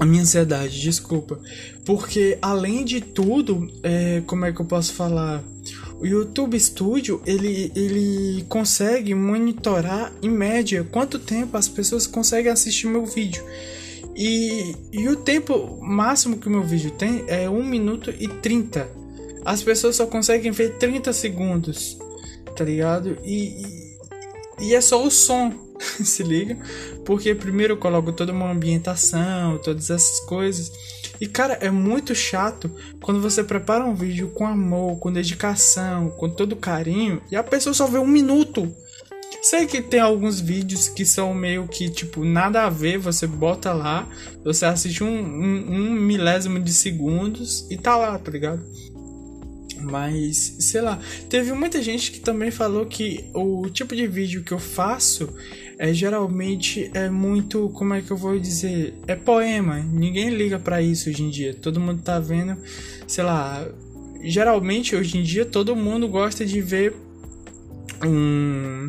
a minha ansiedade, desculpa. Porque além de tudo, é, como é que eu posso falar? O YouTube Studio ele, ele consegue monitorar em média quanto tempo as pessoas conseguem assistir meu vídeo. E, e o tempo máximo que o meu vídeo tem é 1 minuto e 30. As pessoas só conseguem ver 30 segundos, tá ligado? E, e, e é só o som, se liga? Porque primeiro eu coloco toda uma ambientação, todas essas coisas. E cara, é muito chato quando você prepara um vídeo com amor, com dedicação, com todo carinho e a pessoa só vê um minuto. Sei que tem alguns vídeos que são meio que, tipo, nada a ver, você bota lá, você assiste um, um, um milésimo de segundos e tá lá, tá ligado? Mas, sei lá, teve muita gente que também falou que o tipo de vídeo que eu faço é geralmente é muito, como é que eu vou dizer, é poema. Ninguém liga para isso hoje em dia. Todo mundo tá vendo, sei lá, geralmente hoje em dia todo mundo gosta de ver um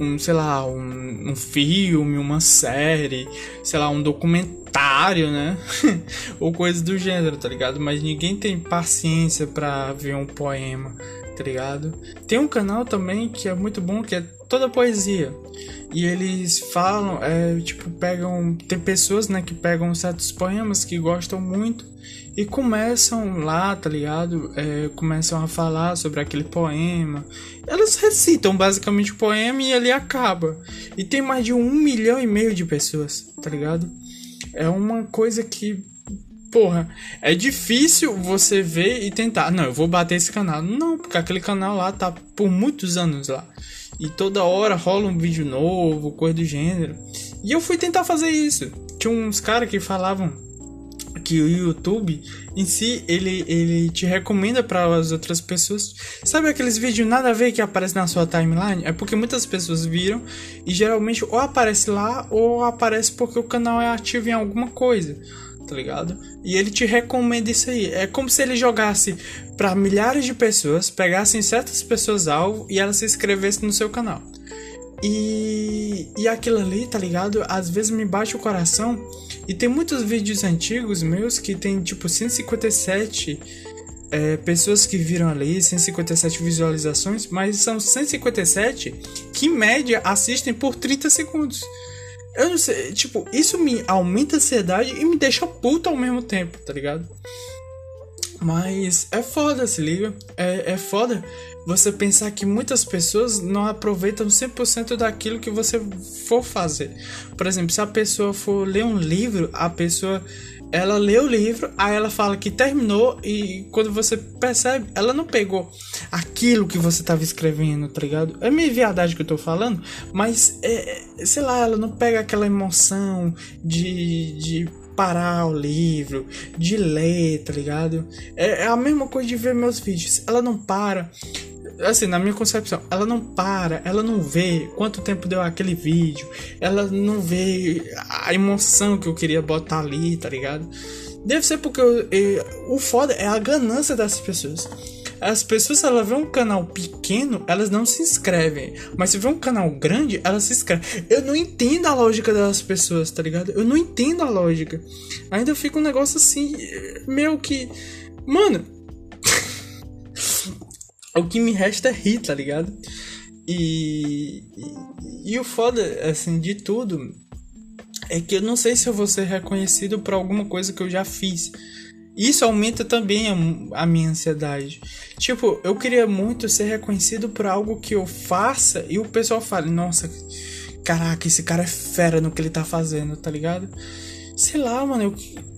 um, sei lá, um, um filme, uma série, sei lá, um documentário, né? Ou coisas do gênero, tá ligado? Mas ninguém tem paciência para ver um poema, tá ligado? Tem um canal também que é muito bom, que é toda poesia. E eles falam, é, tipo, pegam. Tem pessoas, né, que pegam certos poemas que gostam muito e começam lá, tá ligado? É, começam a falar sobre aquele poema. Elas recitam basicamente o poema e ele acaba. E tem mais de um milhão e meio de pessoas, tá ligado? É uma coisa que. Porra, é difícil você ver e tentar. Não, eu vou bater esse canal. Não, porque aquele canal lá tá por muitos anos lá. E toda hora rola um vídeo novo, coisa do gênero. E eu fui tentar fazer isso. Tinha uns caras que falavam que o YouTube em si ele, ele te recomenda para as outras pessoas. Sabe aqueles vídeos nada a ver que aparecem na sua timeline? É porque muitas pessoas viram e geralmente ou aparece lá ou aparece porque o canal é ativo em alguma coisa, tá ligado? E ele te recomenda isso aí. É como se ele jogasse para milhares de pessoas, pegassem certas pessoas alvo e elas se inscrevessem no seu canal. E, e aquilo ali, tá ligado? Às vezes me bate o coração e tem muitos vídeos antigos meus que tem tipo 157 é, pessoas que viram ali, 157 visualizações, mas são 157 que em média assistem por 30 segundos. Eu não sei, tipo, isso me aumenta a ansiedade e me deixa puto ao mesmo tempo, tá ligado? Mas é foda, se liga. É, é foda você pensar que muitas pessoas não aproveitam 100% daquilo que você for fazer. Por exemplo, se a pessoa for ler um livro, a pessoa ela lê o livro, aí ela fala que terminou e quando você percebe, ela não pegou aquilo que você estava escrevendo, tá ligado? É meio viadagem que eu tô falando, mas é, sei lá, ela não pega aquela emoção de, de parar o livro, de ler, tá ligado? É, é a mesma coisa de ver meus vídeos. Ela não para assim, na minha concepção, ela não para, ela não vê quanto tempo deu aquele vídeo, ela não vê a emoção que eu queria botar ali, tá ligado? Deve ser porque eu, eu, o foda é a ganância dessas pessoas. as pessoas, ela vê um canal pequeno, elas não se inscrevem. Mas se vê um canal grande, elas se inscrevem. Eu não entendo a lógica das pessoas, tá ligado? Eu não entendo a lógica. Ainda fica um negócio assim, meio que. Mano. o que me resta é rir, tá ligado? E, e, e, o foda, assim, de tudo é que eu não sei se eu vou ser reconhecido por alguma coisa que eu já fiz. Isso aumenta também a, a, minha ansiedade. Tipo, eu queria muito ser reconhecido por algo que eu faça e o pessoal fale: Nossa, caraca, esse cara é fera no que ele tá fazendo, tá ligado? Sei lá, mano. Eu...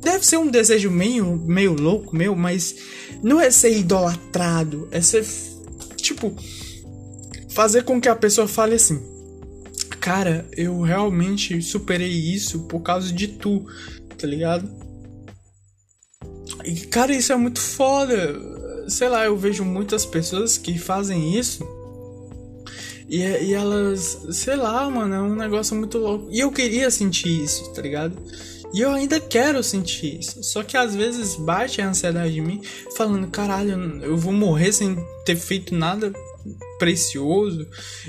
Deve ser um desejo meio, meio louco meu, mas não é ser idolatrado, é ser. Tipo, fazer com que a pessoa fale assim: Cara, eu realmente superei isso por causa de tu, tá ligado? E, cara, isso é muito foda. Sei lá, eu vejo muitas pessoas que fazem isso. E, e elas, sei lá, mano, é um negócio muito louco. E eu queria sentir isso, tá ligado? E eu ainda quero sentir isso. Só que às vezes bate a ansiedade em mim, falando: caralho, eu vou morrer sem ter feito nada precioso.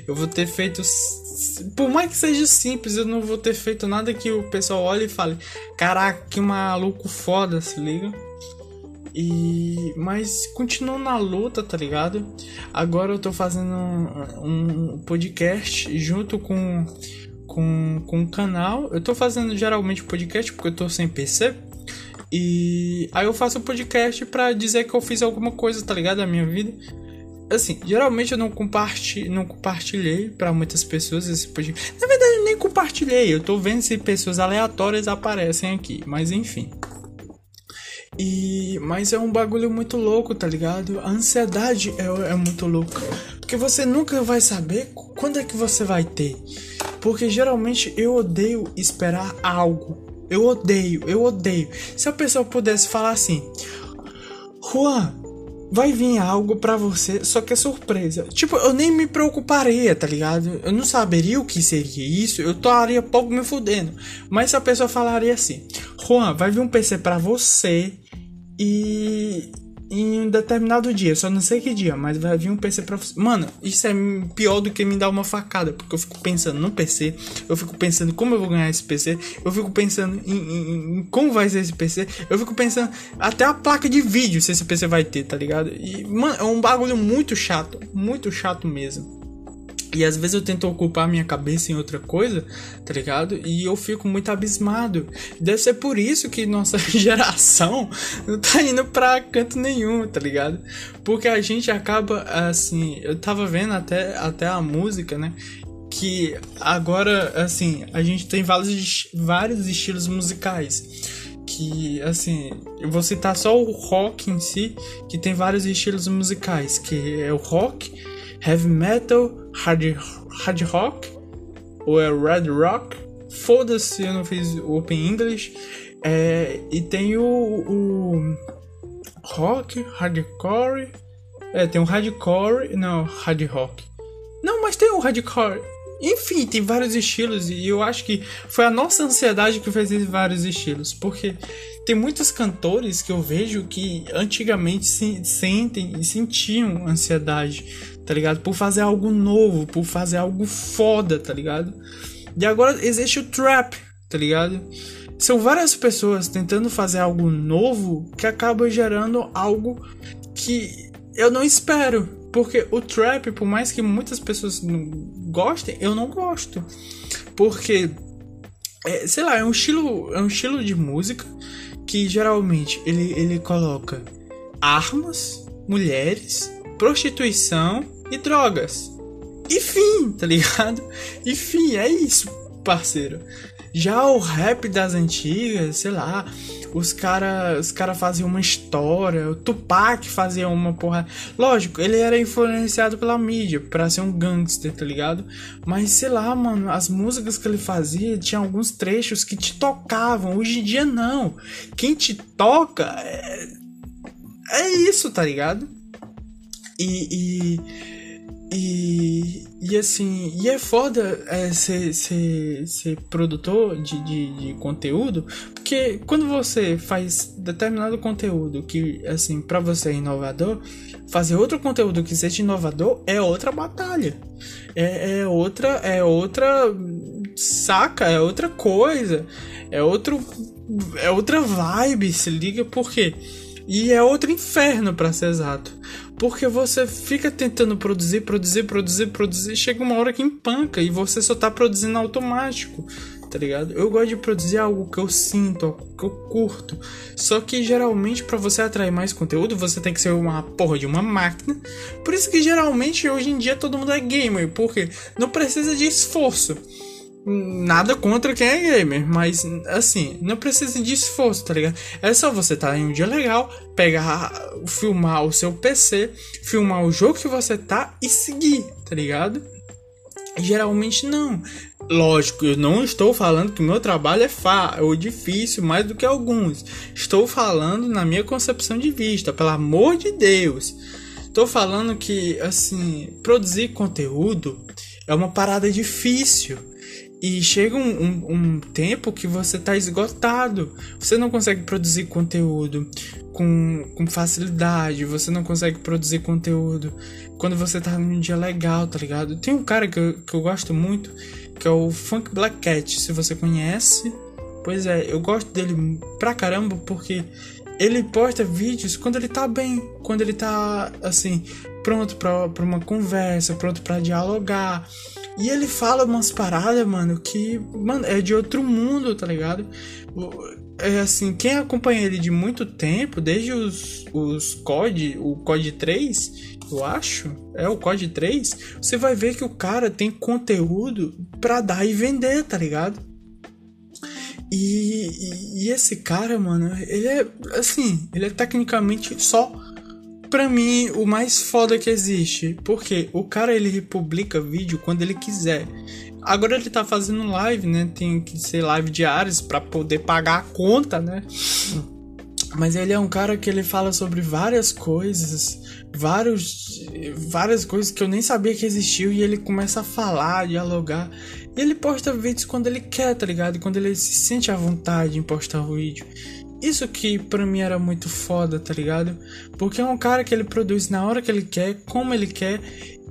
Eu vou ter feito. Por mais que seja simples, eu não vou ter feito nada que o pessoal olhe e fale: caraca, que maluco foda, se liga? E mas continuo na luta, tá ligado? Agora eu tô fazendo um, um podcast junto com com com o canal. Eu tô fazendo geralmente podcast porque eu tô sem PC. E aí eu faço podcast para dizer que eu fiz alguma coisa, tá ligado? Da minha vida. Assim, geralmente eu não, compartilhei, não compartilhei para muitas pessoas esse podcast. Na verdade, eu nem compartilhei. Eu tô vendo se pessoas aleatórias aparecem aqui. Mas enfim. E mas é um bagulho muito louco, tá ligado? A ansiedade é, é muito louca. Porque você nunca vai saber quando é que você vai ter. Porque geralmente eu odeio esperar algo. Eu odeio, eu odeio. Se a pessoa pudesse falar assim: Juan, vai vir algo para você, só que é surpresa. Tipo, eu nem me preocuparia, tá ligado? Eu não saberia o que seria isso, eu estaria pouco me fudendo. Mas se a pessoa falaria assim: Juan, vai vir um PC para você e em um determinado dia, só não sei que dia, mas vai vir um PC você. Mano, isso é pior do que me dar uma facada, porque eu fico pensando no PC, eu fico pensando como eu vou ganhar esse PC, eu fico pensando em, em, em como vai ser esse PC, eu fico pensando até a placa de vídeo se esse PC vai ter, tá ligado? E, mano, é um bagulho muito chato, muito chato mesmo. E às vezes eu tento ocupar minha cabeça em outra coisa, tá ligado? E eu fico muito abismado. Deve ser por isso que nossa geração não tá indo pra canto nenhum, tá ligado? Porque a gente acaba assim. Eu tava vendo até, até a música, né? Que agora, assim, a gente tem vários, vários estilos musicais que assim, eu vou citar só o rock em si, que tem vários estilos musicais, que é o rock, heavy metal, hard, hard rock ou é red rock. Foda-se, eu não fiz Open English. É, e tem o, o rock, hardcore. É, tem o hardcore, não, hard rock. Não, mas tem o hardcore. Enfim, tem vários estilos e eu acho que foi a nossa ansiedade que fez esses vários estilos, porque tem muitos cantores que eu vejo que antigamente se, sentem e sentiam ansiedade, tá ligado? Por fazer algo novo, por fazer algo foda, tá ligado? E agora existe o trap, tá ligado? São várias pessoas tentando fazer algo novo que acaba gerando algo que eu não espero. Porque o trap, por mais que muitas pessoas gostem, eu não gosto. Porque, é, sei lá, é um estilo, é um estilo de música que geralmente ele, ele coloca armas, mulheres, prostituição e drogas. E fim, tá ligado? E fim, é isso, parceiro. Já o rap das antigas, sei lá, os caras os cara faziam uma história, o Tupac fazia uma porra. Lógico, ele era influenciado pela mídia para ser um gangster, tá ligado? Mas sei lá, mano, as músicas que ele fazia tinha alguns trechos que te tocavam. Hoje em dia não. Quem te toca é, é isso, tá ligado? E, e E, e assim, e é foda é, ser, ser, ser produtor de, de, de, conteúdo, porque quando você faz determinado conteúdo que, assim, para você é inovador, fazer outro conteúdo que seja inovador é outra batalha. É, é outra, é outra saca, é outra coisa, é outro, é outra vibe, se liga, por quê? E é outro inferno, para ser exato. Porque você fica tentando produzir, produzir, produzir, produzir, chega uma hora que empanca e você só tá produzindo automático, tá ligado? Eu gosto de produzir algo que eu sinto, algo que eu curto. Só que geralmente para você atrair mais conteúdo, você tem que ser uma porra de uma máquina. Por isso que geralmente hoje em dia todo mundo é gamer, porque não precisa de esforço. Nada contra quem é gamer, mas assim, não precisa de esforço, tá ligado? É só você estar tá em um dia legal, pegar, filmar o seu PC, filmar o jogo que você tá e seguir, tá ligado? Geralmente não. Lógico, eu não estou falando que meu trabalho é fácil ou difícil mais do que alguns. Estou falando na minha concepção de vista, pelo amor de Deus. Estou falando que, assim, produzir conteúdo é uma parada difícil. E chega um, um, um, tempo que você tá esgotado. Você não consegue produzir conteúdo com, com facilidade. Você não consegue produzir conteúdo quando você tá num dia legal, tá ligado? Tem um cara que eu, que eu gosto muito, que é o Funk Black Cat. Se você conhece, pois é, eu gosto dele pra caramba porque ele posta vídeos quando ele tá bem, quando ele tá assim, pronto pra, pra uma conversa, pronto para dialogar e ele fala umas paradas, mano, que, mano, é de outro mundo, tá ligado? É assim, quem acompanha ele de muito tempo, desde os, os COD, o COD 3, eu acho, é o COD 3, você vai ver que o cara tem conteúdo pra dar e vender, tá ligado? E, e, esse cara, mano, ele é assim, ele é tecnicamente só pra mim, o mais foda que existe. Porque o cara ele republica vídeo quando ele quiser. Agora ele tá fazendo live, né? Tem que ser live diárias para poder pagar a conta, né? Mas ele é um cara que ele fala sobre várias coisas, vários, várias coisas que eu nem sabia que existiam e ele começa a falar, dialogar. E ele posta vídeos quando ele quer, tá ligado? Quando ele se sente à vontade em postar o vídeo. Isso que pra mim era muito foda, tá ligado? Porque é um cara que ele produz na hora que ele quer, como ele quer.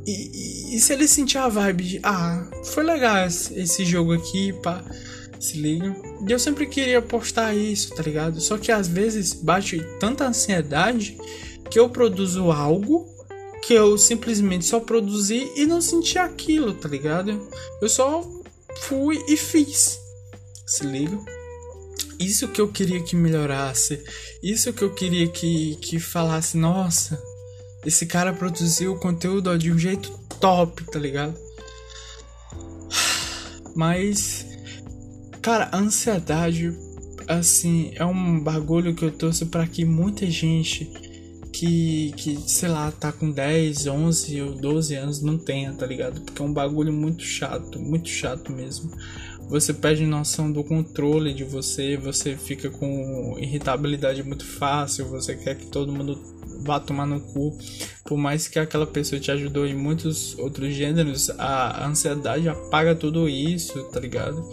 E, e, e se ele sentir a vibe de, ah, foi legal esse jogo aqui, pá, se liga. E eu sempre queria postar isso, tá ligado? Só que às vezes bate tanta ansiedade que eu produzo algo que eu simplesmente só produzi e não senti aquilo, tá ligado? Eu só fui e fiz. Se liga? Isso que eu queria que melhorasse. Isso que eu queria que, que falasse, nossa, esse cara produziu o conteúdo de um jeito top, tá ligado? Mas, cara, a ansiedade, assim, é um bagulho que eu torço para que muita gente que, que, sei lá, tá com 10, 11 ou 12 anos não tenha, tá ligado? Porque é um bagulho muito chato, muito chato mesmo você perde noção do controle de você, você fica com irritabilidade muito fácil, você quer que todo mundo vá tomar no cu. Por mais que aquela pessoa te ajudou em muitos outros gêneros, a ansiedade apaga tudo isso, tá ligado?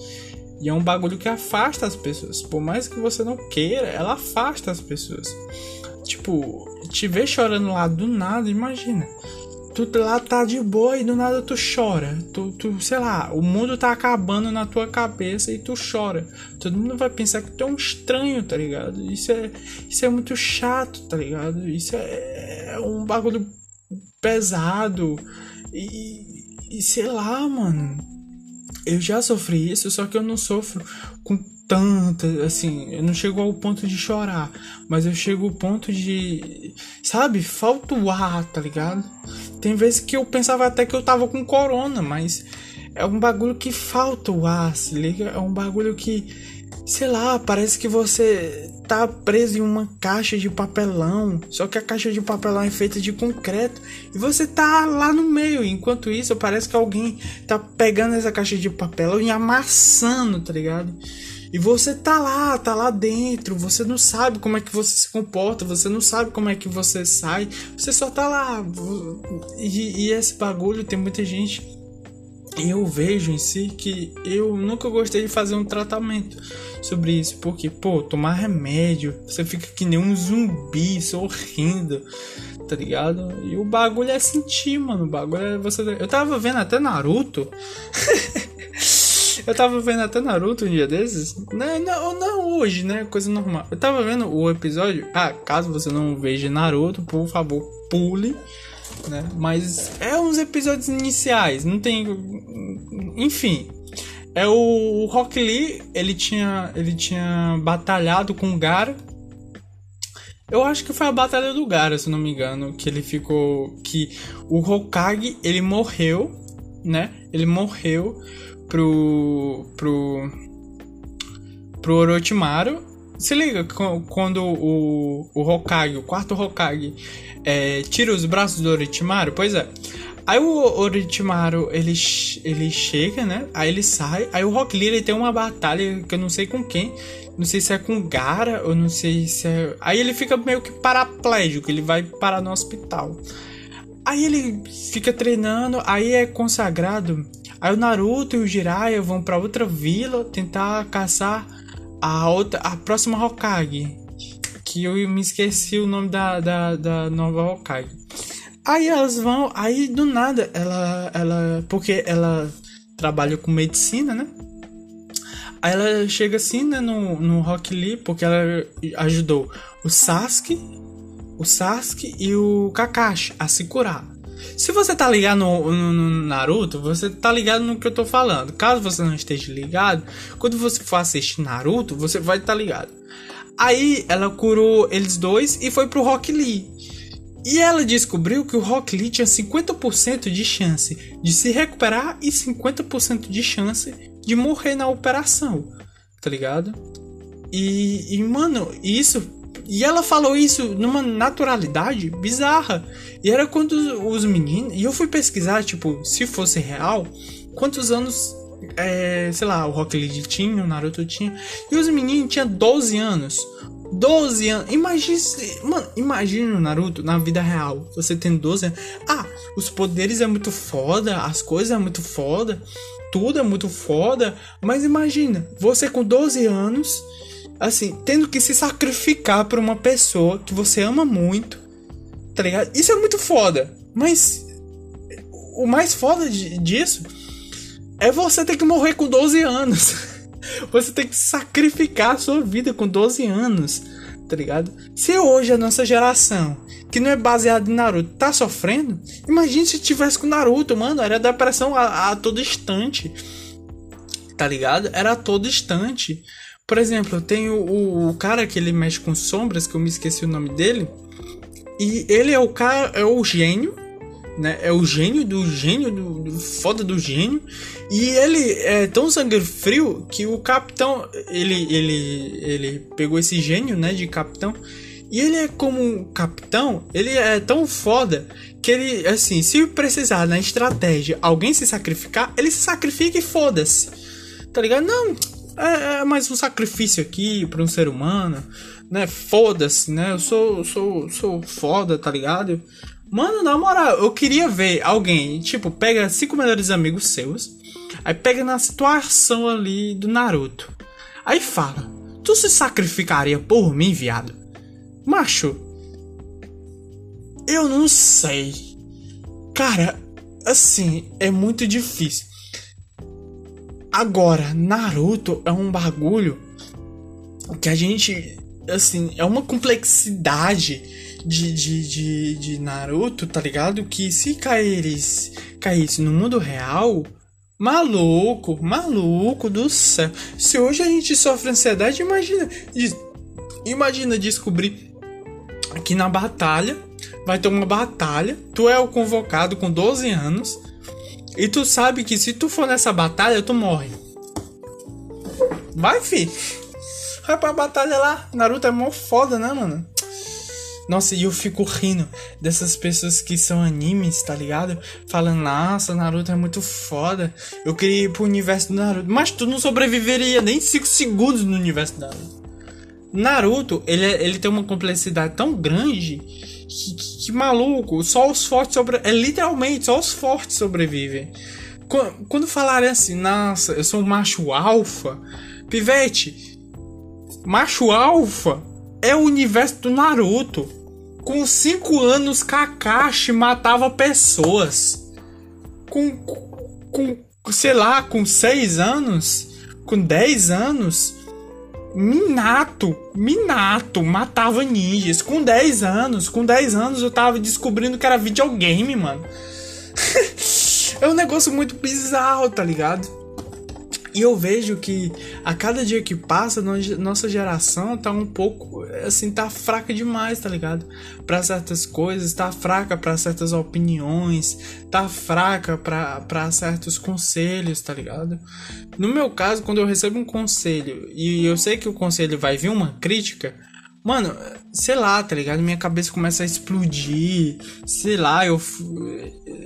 E é um bagulho que afasta as pessoas. Por mais que você não queira, ela afasta as pessoas. Tipo, te ver chorando lá do nada, imagina tu lá tá de boa e do nada tu chora. Tu, tu, sei lá, o mundo tá acabando na tua cabeça e tu chora. Todo mundo vai pensar que tu é um estranho, tá ligado? Isso é, isso é muito chato, tá ligado? Isso é, é um bagulho pesado. E, e sei lá, mano. Eu já sofri isso, só que eu não sofro com tanta, assim, eu não chego ao ponto de chorar, mas eu chego ao ponto de, sabe, falta o ar, tá ligado? Tem vezes que eu pensava até que eu tava com corona, mas é um bagulho que falta o ar, se liga? É um bagulho que sei lá, parece que você tá preso em uma caixa de papelão, só que a caixa de papelão é feita de concreto e você tá lá no meio. Enquanto isso, parece que alguém tá pegando essa caixa de papelão e amassando, tá ligado? E você tá lá, tá lá dentro, você não sabe como é que você se comporta, você não sabe como é que você sai, você só tá lá. E, e esse bagulho tem muita gente eu vejo em si que eu nunca gostei de fazer um tratamento sobre isso, porque, pô, tomar remédio, você fica que nem um zumbi sorrindo, tá ligado? E o bagulho é sentir, mano. O bagulho é você. Eu tava vendo até Naruto. eu tava vendo até Naruto um dia desses. Não, não, não hoje, né? Coisa normal. Eu tava vendo o episódio. Ah, caso você não veja Naruto, por favor, pule né? Mas é uns episódios iniciais, não tem. Enfim. É o Rock Lee, ele tinha, ele tinha batalhado com o Gara. Eu acho que foi a batalha do Gara, se não me engano, que ele ficou que o Hokage, ele morreu, né? Ele morreu pro pro pro Orochimaru. Se liga quando o, o Hokage, o quarto Hokage, é, tira os braços do Orochimaru? Pois é. Aí o Orochimaru, ele, ele chega, né? Aí ele sai. Aí o Rock Lee, ele tem uma batalha que eu não sei com quem. Não sei se é com Gara, ou não sei se é... Aí ele fica meio que paraplégico, ele vai parar no hospital. Aí ele fica treinando, aí é consagrado. Aí o Naruto e o Jiraiya vão para outra vila tentar caçar a outra, a próxima Hokage que eu me esqueci o nome da, da, da nova Hokage. Aí elas vão, aí do nada ela, ela, porque ela trabalha com medicina, né? Aí ela chega assim, né, no, no Rock Lee, porque ela ajudou o Sasuke, o Sasuke e o Kakashi a se curar. Se você tá ligado no, no, no, Naruto, você tá ligado no que eu tô falando. Caso você não esteja ligado, quando você for assistir Naruto, você vai estar tá ligado. Aí ela curou eles dois e foi pro Rock Lee. E ela descobriu que o Rock Lee tinha 50% de chance de se recuperar e 50% de chance de morrer na operação. Tá ligado? E, e, mano, isso. E ela falou isso numa naturalidade bizarra. E era quando os, os meninos. E eu fui pesquisar, tipo, se fosse real, quantos anos é, sei lá, o Rock Lee tinha, o Naruto tinha. E os meninos tinham 12 anos. 12 anos. Imagina, mano, imagina o Naruto na vida real. Você tem 12 anos. Ah, os poderes é muito foda, as coisas é muito foda, tudo é muito foda. Mas imagina, você com 12 anos, assim, tendo que se sacrificar por uma pessoa que você ama muito, tá ligado? Isso é muito foda. Mas o mais foda disso é você ter que morrer com 12 anos. Você tem que sacrificar a sua vida com 12 anos, tá ligado? Se hoje a nossa geração, que não é baseada em Naruto, tá sofrendo, imagine se tivesse com Naruto, mano, era depressão a, a todo instante, tá ligado? Era a todo instante. Por exemplo, eu tenho o, o cara que ele mexe com sombras, que eu me esqueci o nome dele, e ele é o cara, é o gênio né? É o gênio do gênio do, do, foda do gênio. E ele é tão sangue frio que o capitão, ele ele ele pegou esse gênio, né, de capitão. E ele é como capitão, ele é tão foda que ele, assim, se precisar na estratégia alguém se sacrificar, ele se sacrifica e foda-se. Tá ligado? Não, é, é, mais um sacrifício aqui para um ser humano, né? Foda-se, né? Eu sou, sou, sou foda, tá ligado? Mano, na moral, eu queria ver alguém, tipo, pega cinco melhores amigos seus, aí pega na situação ali do Naruto. Aí fala: Tu se sacrificaria por mim, viado? Macho, eu não sei. Cara, assim, é muito difícil. Agora, Naruto é um bagulho que a gente, assim, é uma complexidade de, de, de, de Naruto, tá ligado? Que se caísse, caísse no mundo real, maluco, maluco do céu. Se hoje a gente sofre ansiedade, imagina, imagina descobrir que na batalha vai ter uma batalha, tu é o convocado com 12 anos E tu sabe que se tu for nessa batalha, tu morre. Vai, fi. Vai pra batalha lá. Naruto é mó foda, né, mano? Nossa, e eu fico rindo dessas pessoas que são animes, tá ligado? Falando, nossa, Naruto é muito foda. Eu queria ir pro universo do Naruto. Mas tu não sobreviveria nem 5 segundos no universo do Naruto. Naruto, ele, é, ele tem uma complexidade tão grande que, que, que, maluco, só os fortes sobre É literalmente, só os fortes sobrevivem. Quando, quando falarem assim, nossa, eu sou um macho alfa, pivete, macho alfa é o universo do Naruto. Com 5 anos, Kakashi matava pessoas. Com, com, sei lá, com 6 anos, com 10 anos, Minato, Minato matava ninjas. Com 10 anos, com 10 anos eu tava descobrindo que era videogame, mano. é um negócio muito bizarro, tá ligado? E eu vejo que a cada dia que passa, nossa geração tá um pouco, assim, tá fraca demais, tá ligado? Para certas coisas, tá fraca para certas opiniões, tá fraca para certos conselhos, tá ligado? No meu caso, quando eu recebo um conselho e eu sei que o conselho vai vir uma crítica, Mano, sei lá, tá ligado? Minha cabeça começa a explodir. Sei lá, eu.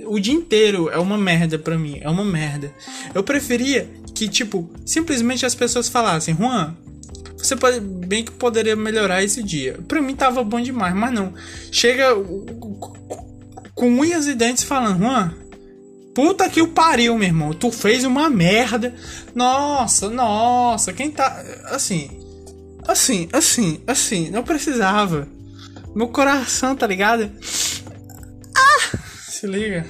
O dia inteiro é uma merda pra mim. É uma merda. Eu preferia que, tipo, simplesmente as pessoas falassem, Juan, você pode bem que poderia melhorar esse dia. Pra mim tava bom demais, mas não. Chega com unhas e dentes falando, Juan, puta que o pariu, meu irmão. Tu fez uma merda. Nossa, nossa, quem tá. Assim, assim, assim, assim, não precisava. Meu coração, tá ligado? Ah! Se liga.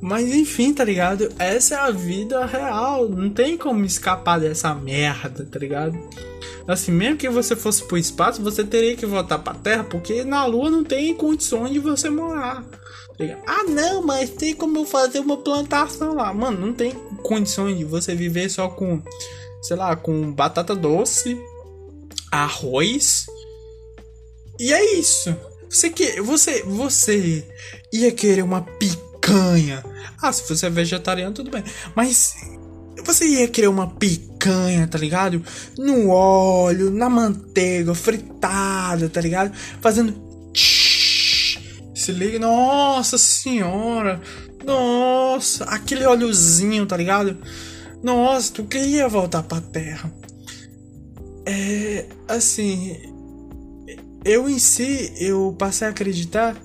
Mas enfim, tá ligado? Essa é a vida real. Não tem como escapar dessa merda, tá ligado? Assim, mesmo que você fosse pro espaço, você teria que voltar pra Terra, porque na Lua não tem condições de você morar. Tá ah, não, mas tem como eu fazer uma plantação lá. Mano, não tem condições de você viver só com, sei lá, com batata doce, arroz. E é isso. Você que você você ia querer uma pica picanha. Ah, se você é vegetariano, tudo bem. Mas você ia querer uma picanha, tá ligado? No óleo, na manteiga, fritada, tá ligado? Fazendo. Se liga, nossa senhora, nossa, aquele óleozinho, tá ligado? Nossa, tu queria voltar pra terra. É assim, eu em si, eu passei a acreditar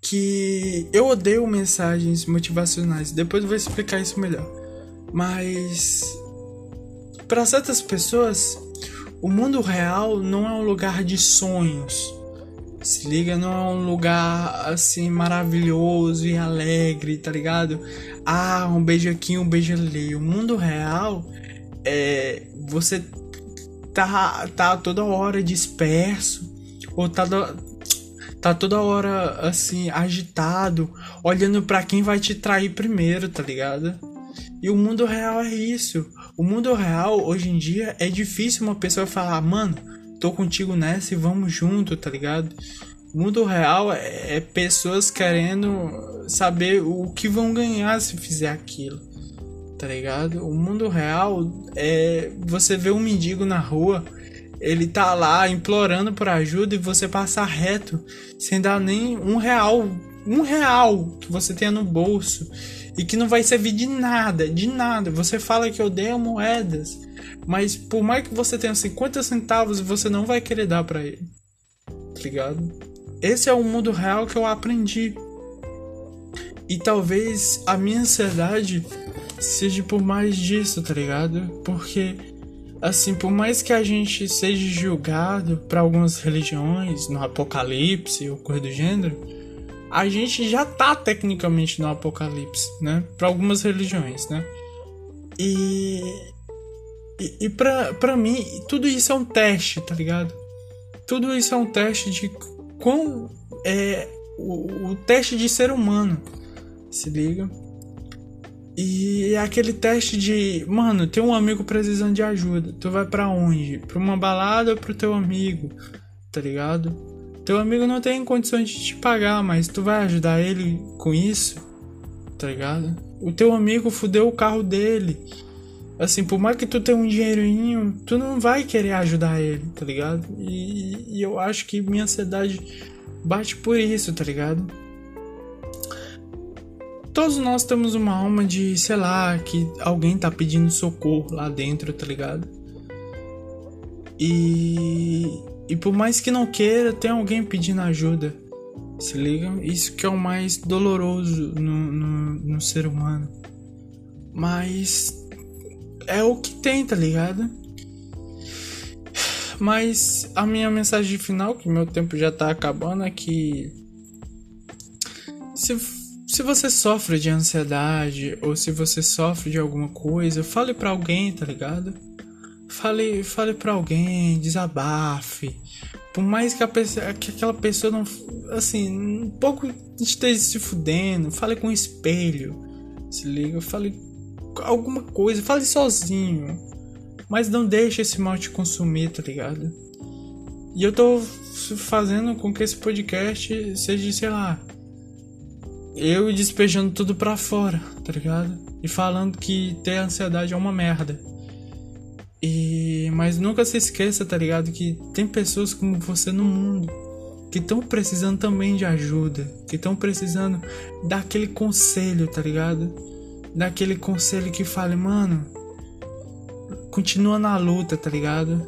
que eu odeio mensagens motivacionais. Depois eu vou explicar isso melhor. Mas para certas pessoas, o mundo real não é um lugar de sonhos. Se liga, não é um lugar assim maravilhoso e alegre, tá ligado? Ah, um beijo aqui, um beijo ali. O mundo real é você tá tá toda hora disperso ou tá tá toda hora assim, agitado, olhando para quem vai te trair primeiro, tá ligado? E o mundo real é isso. O mundo real, hoje em dia, é difícil uma pessoa falar, mano, tô contigo nessa e vamos junto, tá ligado? O mundo real é, é pessoas querendo saber o que vão ganhar se fizer aquilo, tá ligado? O mundo real é você ver um mendigo na rua ele tá lá implorando por ajuda e você passar reto, sem dar nem um real, um real que você tenha no bolso e que não vai servir de nada, de nada. Você fala que odeia moedas, mas por mais que você tenha 50 centavos, você não vai querer dar para ele. Tá ligado? Esse é o mundo real que eu aprendi. E talvez a minha ansiedade seja por mais disso, tá ligado? Porque assim, por mais que a gente seja julgado para algumas religiões, no apocalipse ou coisa do gênero, a gente já tá tecnicamente no apocalipse, né? Para algumas religiões, né? E e, e pra, pra mim, tudo isso é um teste, tá ligado? Tudo isso é um teste de quão é o, o teste de ser humano. Se liga? E é aquele teste de, mano, tem um amigo precisando de ajuda. Tu vai para onde? Pra uma balada ou pro teu amigo? Tá ligado? Teu amigo não tem condições de te pagar, mas tu vai ajudar ele com isso? tá ligado? O teu amigo fudeu o carro dele. Assim, por mais que tu tenha um dinheirinho, tu não vai querer ajudar ele, tá ligado? E, e eu acho que minha ansiedade bate por isso, tá ligado? Todos nós temos uma alma de, sei lá, que alguém tá pedindo socorro lá dentro, tá ligado? E, e por mais que não queira, tem alguém pedindo ajuda. Se liga? Isso que é o mais doloroso no, no, no ser humano. Mas é o que tem, tá ligado? Mas a minha mensagem final, que meu tempo já tá acabando, é que se se você sofre de ansiedade ou se você sofre de alguma coisa, fale para alguém, tá ligado? Fale, fale para alguém, desabafe. Por mais que, a pessoa, que aquela pessoa não, assim, um pouco esteja se fudendo, fale com um espelho. Se liga, fale alguma coisa, fale sozinho. Mas não deixe esse mal te consumir, tá ligado? E eu tô fazendo com que esse podcast seja, sei lá, eu despejando tudo pra fora, tá ligado? E falando que ter ansiedade é uma merda. E mas nunca se esqueça, tá ligado, que tem pessoas como você no mundo que estão precisando também de ajuda, que estão precisando daquele conselho, tá ligado? Daquele conselho que fale, mano, continua na luta, tá ligado?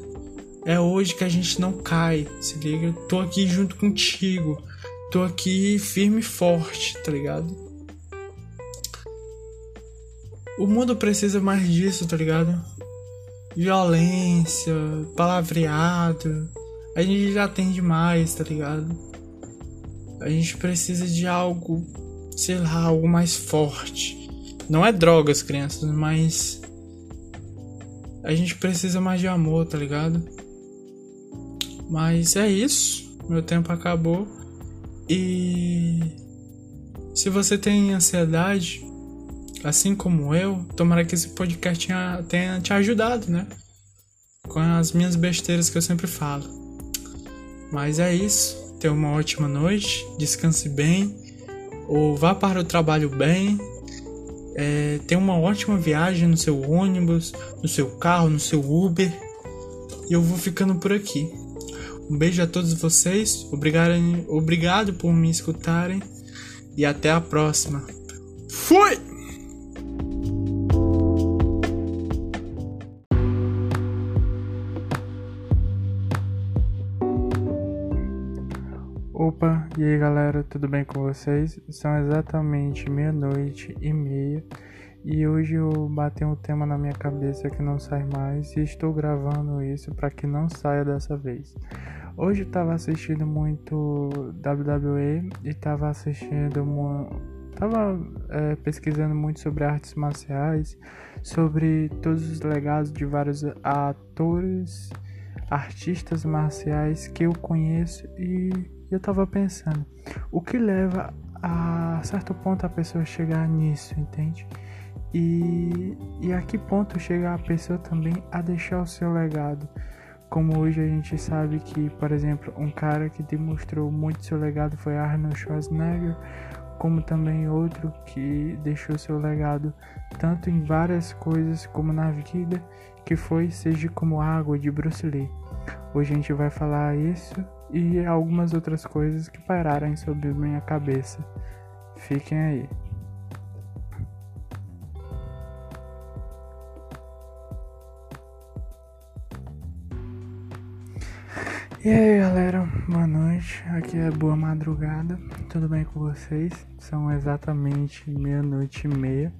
É hoje que a gente não cai, se liga? Tô aqui junto contigo tô aqui firme e forte, tá ligado? O mundo precisa mais disso, tá ligado? Violência, palavreado. A gente já tem demais, tá ligado? A gente precisa de algo, sei lá, algo mais forte. Não é drogas, crianças, mas. A gente precisa mais de amor, tá ligado? Mas é isso. Meu tempo acabou. E se você tem ansiedade, assim como eu, tomara que esse podcast tenha, tenha te ajudado, né? Com as minhas besteiras que eu sempre falo. Mas é isso. Tenha uma ótima noite, descanse bem, ou vá para o trabalho bem. É, tenha uma ótima viagem no seu ônibus, no seu carro, no seu Uber. E eu vou ficando por aqui. Um beijo a todos vocês, obrigado, obrigado por me escutarem e até a próxima. Fui! Opa, e aí galera, tudo bem com vocês? São exatamente meia-noite e meia e hoje eu bati um tema na minha cabeça que não sai mais e estou gravando isso para que não saia dessa vez. Hoje eu tava assistindo muito WWE e tava assistindo uma, tava é, pesquisando muito sobre artes marciais, sobre todos os legados de vários atores, artistas marciais que eu conheço e eu tava pensando, o que leva a certo ponto a pessoa chegar nisso, entende? E, e a que ponto chega a pessoa também a deixar o seu legado? Como hoje a gente sabe que, por exemplo, um cara que demonstrou muito seu legado foi Arnold Schwarzenegger, como também outro que deixou seu legado tanto em várias coisas como na vida, que foi Seja como Água de Bruce Lee. Hoje a gente vai falar isso e algumas outras coisas que pararam sobre minha cabeça. Fiquem aí. E aí galera, boa noite, aqui é Boa Madrugada, tudo bem com vocês? São exatamente meia-noite e meia.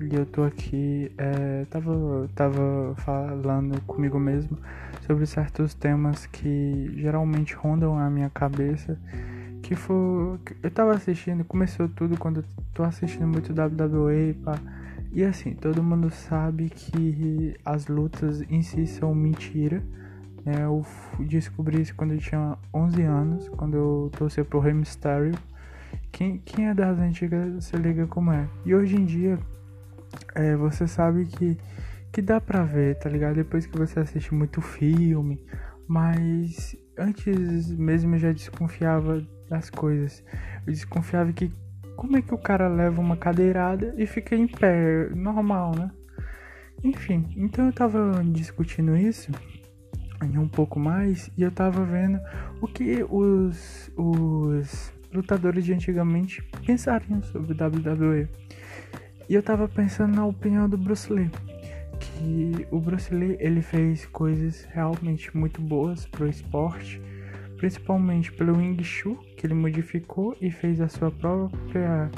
E eu tô aqui, é, tava, tava falando comigo mesmo sobre certos temas que geralmente rondam a minha cabeça, que foi, eu tava assistindo, começou tudo quando eu tô assistindo muito WWE, pá, e assim, todo mundo sabe que as lutas em si são mentira, eu descobri isso quando eu tinha 11 anos, quando eu torci pro Rey Mysterio. Quem, quem é das antigas se liga como é. E hoje em dia, é, você sabe que, que dá pra ver, tá ligado? Depois que você assiste muito filme. Mas antes mesmo eu já desconfiava das coisas. Eu desconfiava que como é que o cara leva uma cadeirada e fica em pé, normal, né? Enfim, então eu tava discutindo isso um pouco mais e eu tava vendo o que os, os lutadores de antigamente pensariam sobre WWE. E eu tava pensando na opinião do Bruce Lee, que o Bruce Lee ele fez coisas realmente muito boas pro esporte, principalmente pelo Wing Chun, que ele modificou e fez a sua própria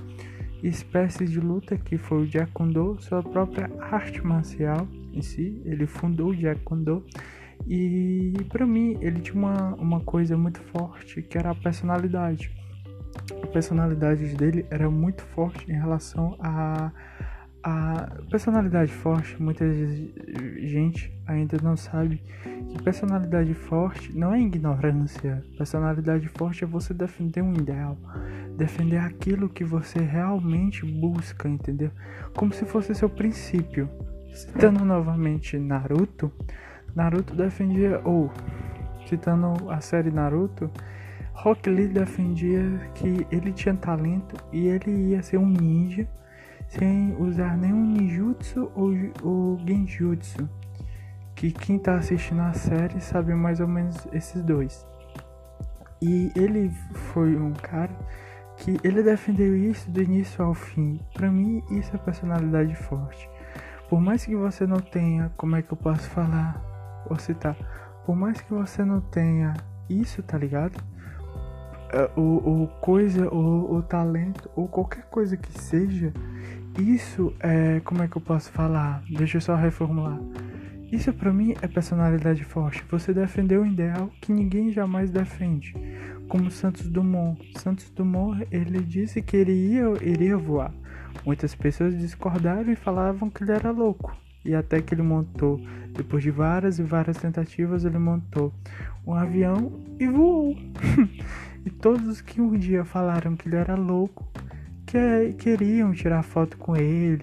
espécie de luta que foi o Jeet Kune sua própria arte marcial em si, ele fundou o Jeet Kune e para mim ele tinha uma, uma coisa muito forte que era a personalidade. A personalidade dele era muito forte em relação a a personalidade forte, muita gente ainda não sabe que personalidade forte não é ignorância. Personalidade forte é você defender um ideal, defender aquilo que você realmente busca, entendeu? Como se fosse seu princípio. Citando novamente Naruto, Naruto defendia, ou citando a série Naruto, Rock Lee defendia que ele tinha talento e ele ia ser um ninja sem usar nenhum ninjutsu ou, ou genjutsu. Que quem tá assistindo a série sabe mais ou menos esses dois. E ele foi um cara que ele defendeu isso do início ao fim. Para mim, isso é personalidade forte. Por mais que você não tenha, como é que eu posso falar? Ou citar, por mais que você não tenha isso, tá ligado? É, o, o coisa, o, o talento, ou qualquer coisa que seja, isso é. Como é que eu posso falar? Deixa eu só reformular. Isso para mim é personalidade forte. Você defendeu um ideal que ninguém jamais defende. Como Santos Dumont. Santos Dumont, ele disse que ele ia, iria voar. Muitas pessoas discordaram e falavam que ele era louco e até que ele montou, depois de várias e várias tentativas, ele montou um avião e voou. e todos os que um dia falaram que ele era louco, que queriam tirar foto com ele,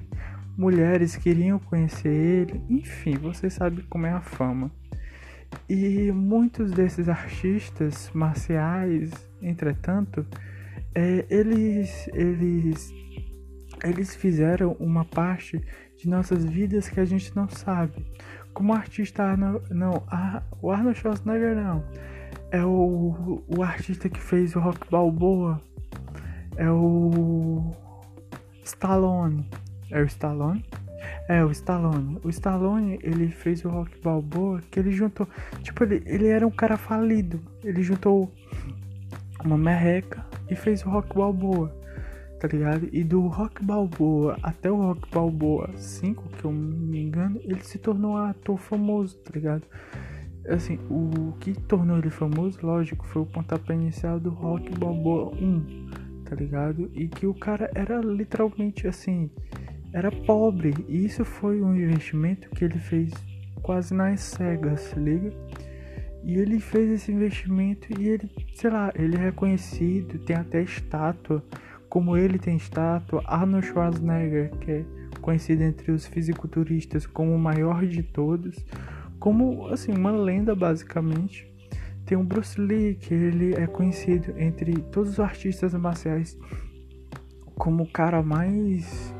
mulheres queriam conhecer ele, enfim, você sabe como é a fama. E muitos desses artistas marciais, entretanto, é, eles, eles, eles fizeram uma parte de nossas vidas que a gente não sabe. Como artista não, a, o Arnold Schwarzenegger não. É o, o artista que fez o Rock Balboa. É o Stallone. É o Stallone? É, o Stallone. O Stallone, ele fez o Rock Balboa, que ele juntou... Tipo, ele, ele era um cara falido. Ele juntou uma merreca e fez o Rock Balboa tá ligado? E do Rock Balboa até o Rock Balboa 5, que eu me engano, ele se tornou um ator famoso, tá ligado? Assim, o que tornou ele famoso, lógico, foi o pontapé inicial do Rock Balboa 1, tá ligado? E que o cara era literalmente assim, era pobre. E isso foi um investimento que ele fez quase nas cegas, liga? E ele fez esse investimento e ele, sei lá, ele é reconhecido, tem até estátua como ele tem estátua, Arnold Schwarzenegger, que é conhecido entre os fisiculturistas como o maior de todos, como assim uma lenda basicamente. Tem o Bruce Lee, que ele é conhecido entre todos os artistas marciais como o cara mais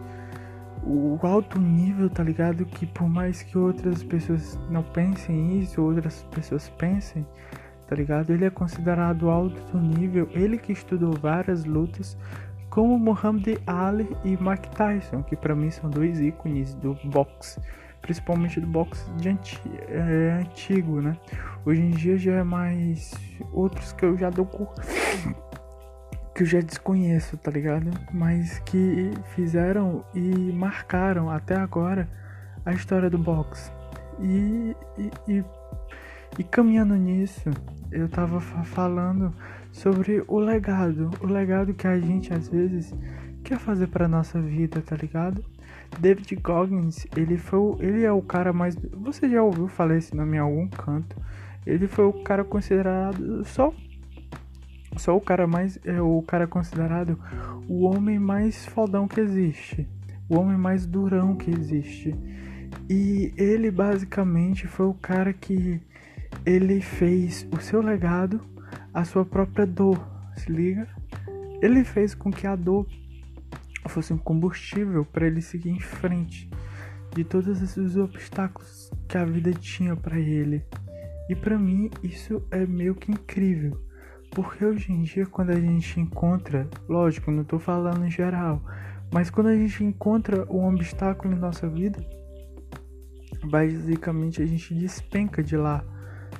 o alto nível, tá ligado? Que por mais que outras pessoas não pensem isso, outras pessoas pensem, tá ligado? Ele é considerado alto nível, ele que estudou várias lutas, como Muhammad Ali e Mike Tyson, que para mim são dois ícones do boxe, principalmente do boxe de anti, é, antigo, né? Hoje em dia já é mais outros que eu já dou que eu já desconheço, tá ligado? Mas que fizeram e marcaram até agora a história do boxe. E, e, e, e caminhando nisso, eu tava falando sobre o legado, o legado que a gente às vezes quer fazer para nossa vida, tá ligado? David Goggins, ele foi, ele é o cara mais, você já ouviu falar esse nome em algum canto? Ele foi o cara considerado só só o cara mais é o cara considerado o homem mais fodão que existe, o homem mais durão que existe. E ele basicamente foi o cara que ele fez o seu legado a sua própria dor, se liga? Ele fez com que a dor fosse um combustível para ele seguir em frente de todos esses obstáculos que a vida tinha para ele. E para mim isso é meio que incrível, porque hoje em dia quando a gente encontra, lógico, não tô falando em geral, mas quando a gente encontra um obstáculo em nossa vida, basicamente a gente despenca de lá.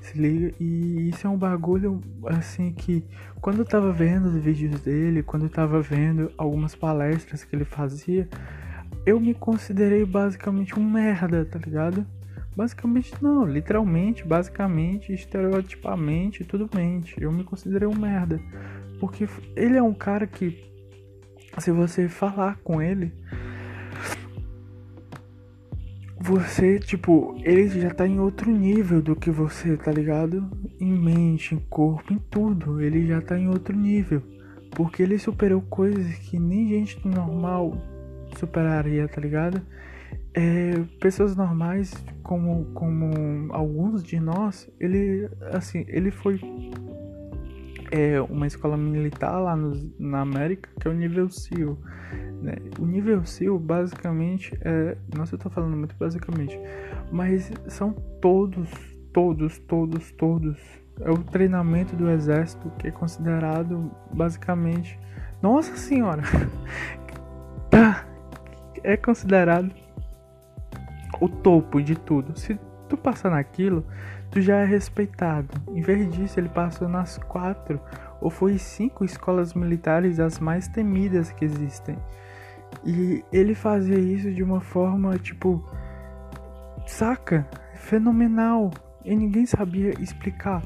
Se liga? E isso é um bagulho assim que quando eu tava vendo os vídeos dele, quando eu tava vendo algumas palestras que ele fazia, eu me considerei basicamente um merda, tá ligado? Basicamente não, literalmente, basicamente, estereotipamente, tudo mente. Eu me considerei um merda. Porque ele é um cara que se você falar com ele, você, tipo, ele já tá em outro nível do que você, tá ligado? Em mente, em corpo, em tudo. Ele já tá em outro nível. Porque ele superou coisas que nem gente normal superaria, tá ligado? É, pessoas normais, como, como alguns de nós, ele, assim, ele foi é, uma escola militar lá no, na América, que é o nível SEAL. Né? O nível SEAL, basicamente, é... Nossa, eu tô falando muito basicamente. Mas são todos, todos, todos, todos. É o treinamento do exército que é considerado, basicamente... Nossa senhora! tá! É considerado o topo de tudo. Se tu passar naquilo, tu já é respeitado. Em vez disso, ele passou nas quatro ou foi cinco escolas militares as mais temidas que existem. E ele fazia isso de uma forma tipo, saca? Fenomenal. E ninguém sabia explicar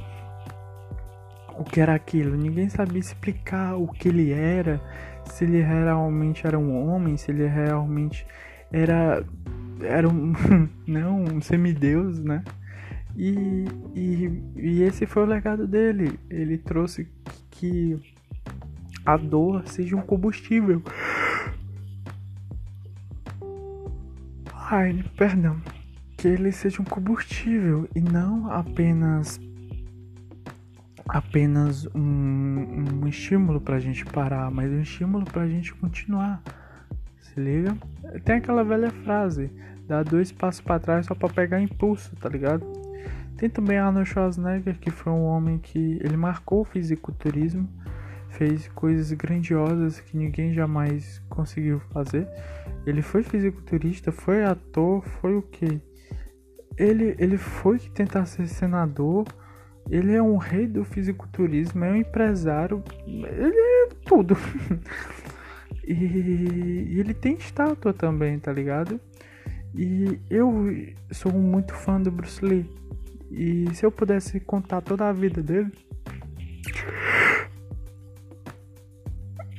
o que era aquilo, ninguém sabia explicar o que ele era, se ele realmente era um homem, se ele realmente era era um não um semideus, né? E, e, e esse foi o legado dele. Ele trouxe que a dor seja um combustível. Ai, perdão. Que ele seja um combustível e não apenas apenas um, um estímulo pra gente parar, mas um estímulo pra gente continuar. Se liga? Tem aquela velha frase: dá dois passos para trás só pra pegar impulso, tá ligado? Tem também Arnold Schwarzenegger, que foi um homem que ele marcou o fisiculturismo, fez coisas grandiosas que ninguém jamais conseguiu fazer. Ele foi fisiculturista, foi ator, foi o que? Ele, ele foi tentar ser senador, ele é um rei do fisiculturismo, é um empresário, ele é tudo. e, e ele tem estátua também, tá ligado? E eu sou muito fã do Bruce Lee. E se eu pudesse contar toda a vida dele,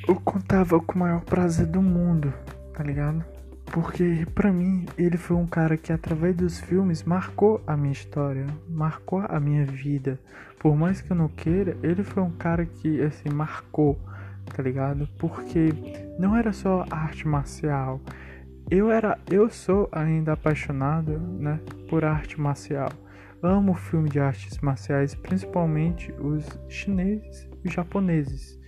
eu contava com o maior prazer do mundo, tá ligado? Porque para mim ele foi um cara que através dos filmes marcou a minha história, marcou a minha vida. Por mais que eu não queira, ele foi um cara que assim marcou, tá ligado? Porque não era só arte marcial. Eu era, eu sou ainda apaixonado, né, por arte marcial. Amo filme de artes marciais, principalmente os chineses e japoneses.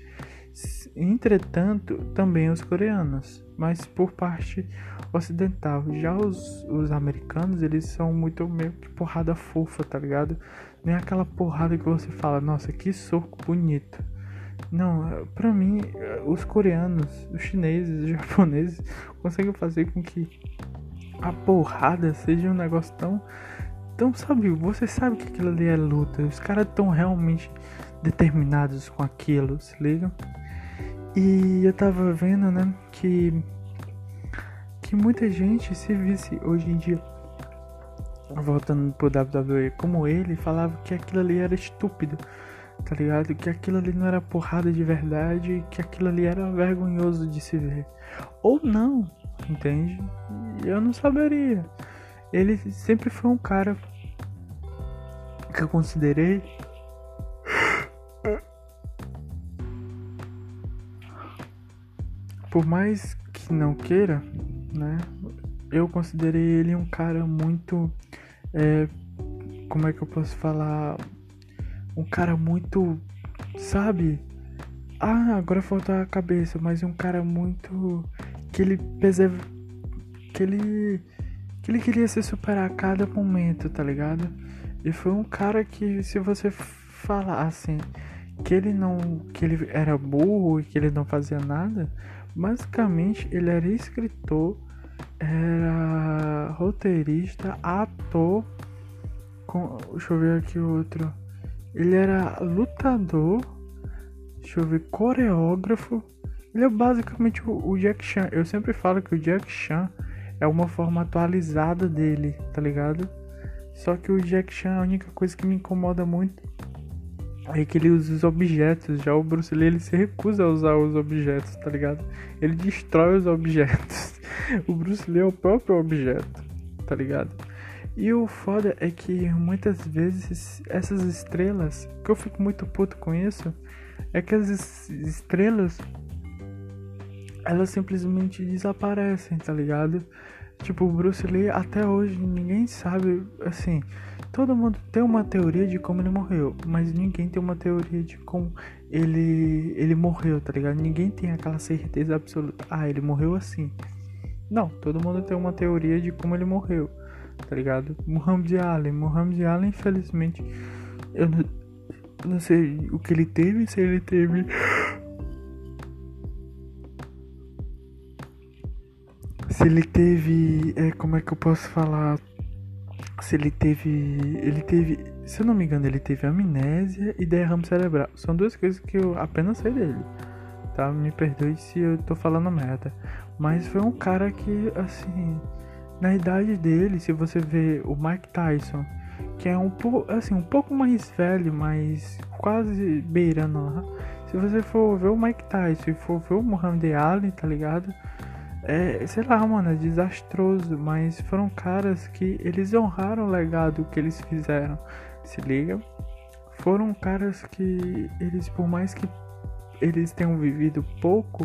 Entretanto, também os coreanos, mas por parte ocidental. Já os, os americanos, eles são muito meio que porrada fofa, tá ligado? Nem aquela porrada que você fala, nossa, que soco bonito. Não, pra mim, os coreanos, os chineses, os japoneses conseguem fazer com que a porrada seja um negócio tão então, sabe, você sabe que aquilo ali é luta. Os caras estão realmente determinados com aquilo, se liga? E eu tava vendo, né, que que muita gente se visse hoje em dia voltando pro WWE como ele falava que aquilo ali era estúpido, tá ligado? Que aquilo ali não era porrada de verdade, que aquilo ali era vergonhoso de se ver. Ou não, entende? Eu não saberia. Ele sempre foi um cara que eu considerei por mais que não queira, né? Eu considerei ele um cara muito, é, como é que eu posso falar, um cara muito, sabe? Ah, agora falta a cabeça, mas um cara muito que ele preserva, que ele que ele queria se superar a cada momento, tá ligado? E foi um cara que se você falar assim, que ele não que ele era burro e que ele não fazia nada, basicamente ele era escritor, era roteirista, ator, com, deixa eu ver aqui outro. Ele era lutador, deixa eu ver, coreógrafo. Ele é basicamente o, o Jack Chan. Eu sempre falo que o Jack Chan é uma forma atualizada dele, tá ligado? Só que o Jack Chan, a única coisa que me incomoda muito é que ele usa os objetos. Já o Bruce Lee, ele se recusa a usar os objetos, tá ligado? Ele destrói os objetos. o Bruce Lee é o próprio objeto, tá ligado? E o foda é que muitas vezes essas estrelas, que eu fico muito puto com isso, é que as estrelas elas simplesmente desaparecem, tá ligado? Tipo, o Bruce Lee até hoje ninguém sabe, assim, todo mundo tem uma teoria de como ele morreu, mas ninguém tem uma teoria de como ele ele morreu, tá ligado? Ninguém tem aquela certeza absoluta. Ah, ele morreu assim. Não, todo mundo tem uma teoria de como ele morreu, tá ligado? Muhammad Ali, Muhammad Ali, infelizmente, eu não, não sei o que ele teve, se ele teve se ele teve. É, como é que eu posso falar? Se ele teve. Ele teve. Se eu não me engano, ele teve amnésia e derrame cerebral. São duas coisas que eu apenas sei dele. Tá? Me perdoe se eu tô falando merda. Mas foi um cara que, assim. Na idade dele, se você vê o Mike Tyson, que é um pouco, assim, um pouco mais velho, mas quase beirando lá. Se você for ver o Mike Tyson e for ver o Muhammad Ali, tá ligado? É, sei lá, mano, é desastroso, mas foram caras que eles honraram o legado que eles fizeram, se liga? Foram caras que eles, por mais que eles tenham vivido pouco,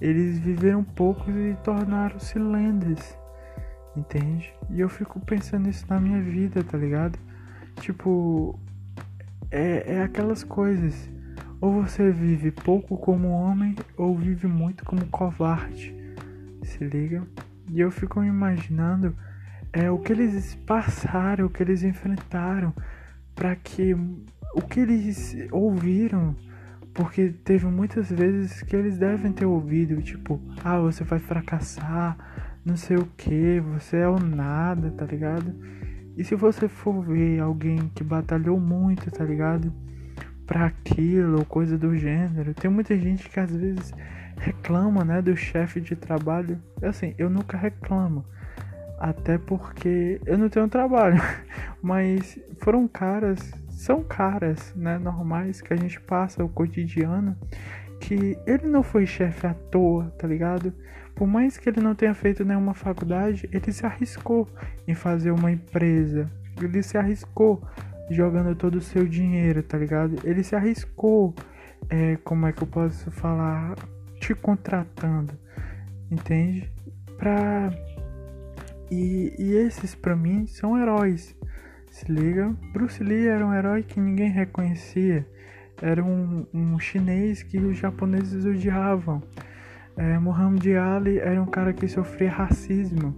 eles viveram pouco e tornaram-se lendas, entende? E eu fico pensando isso na minha vida, tá ligado? Tipo, é, é aquelas coisas. Ou você vive pouco como homem, ou vive muito como covarde se liga? E eu fico imaginando é, o que eles passaram, o que eles enfrentaram, para que o que eles ouviram, porque teve muitas vezes que eles devem ter ouvido, tipo, ah, você vai fracassar, não sei o que, você é o nada, tá ligado? E se você for ver alguém que batalhou muito, tá ligado? Pra aquilo, ou coisa do gênero, tem muita gente que às vezes reclama, né, do chefe de trabalho. Assim, eu nunca reclamo. Até porque eu não tenho trabalho. Mas foram caras, são caras, né, normais que a gente passa o cotidiano que ele não foi chefe à toa, tá ligado? Por mais que ele não tenha feito nenhuma faculdade, ele se arriscou em fazer uma empresa. Ele se arriscou jogando todo o seu dinheiro, tá ligado? Ele se arriscou, é, como é que eu posso falar? Te contratando, entende? Pra e, e esses para mim são heróis. Se liga, Bruce Lee era um herói que ninguém reconhecia. Era um, um chinês que os japoneses odiavam. É, Muhammad Ali era um cara que sofria racismo.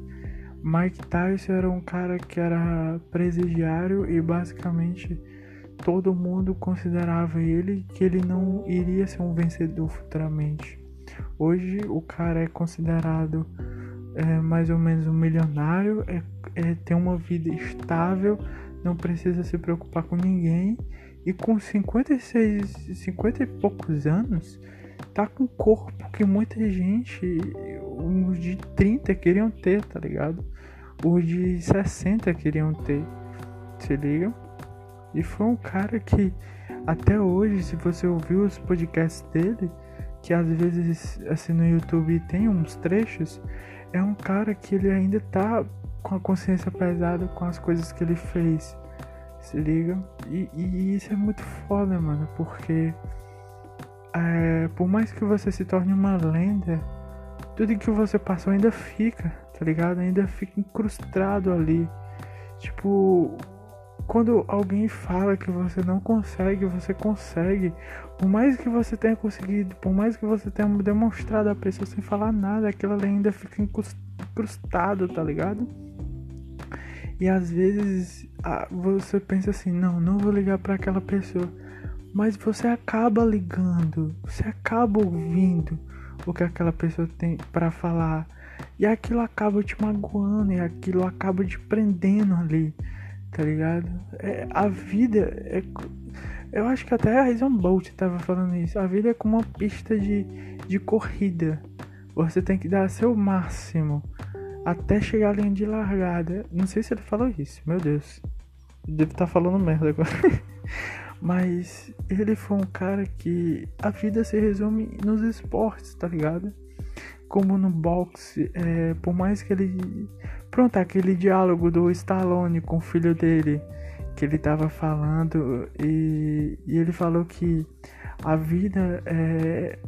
Mike Tyson era um cara que era presidiário e basicamente todo mundo considerava ele que ele não iria ser um vencedor futuramente. Hoje o cara é considerado é, mais ou menos um milionário, é, é, tem uma vida estável, não precisa se preocupar com ninguém e com 56, 50 e poucos anos, tá com um corpo que muita gente, os de 30 queriam ter, tá ligado? Os de 60 queriam ter, se liga? E foi um cara que até hoje, se você ouviu os podcasts dele, que às vezes assim no YouTube tem uns trechos, é um cara que ele ainda tá com a consciência pesada com as coisas que ele fez. Se liga? E, e isso é muito foda, mano, porque é, por mais que você se torne uma lenda, tudo que você passou ainda fica, tá ligado? Ainda fica incrustado ali. Tipo, quando alguém fala que você não consegue, você consegue. Por mais que você tenha conseguido, por mais que você tenha demonstrado a pessoa sem falar nada, aquilo ainda fica incrustado, tá ligado? E às vezes você pensa assim: não, não vou ligar para aquela pessoa. Mas você acaba ligando, você acaba ouvindo o que aquela pessoa tem para falar. E aquilo acaba te magoando, e aquilo acaba te prendendo ali, tá ligado? É, a vida é. Eu acho que até a Reason Bolt tava falando isso. A vida é como uma pista de, de corrida. Você tem que dar seu máximo até chegar à linha de largada. Não sei se ele falou isso, meu Deus. Devo estar tá falando merda agora. Mas ele foi um cara que a vida se resume nos esportes, tá ligado? Como no boxe, é, por mais que ele. Pronto, aquele diálogo do Stallone com o filho dele, que ele tava falando, e, e ele falou que a vida é.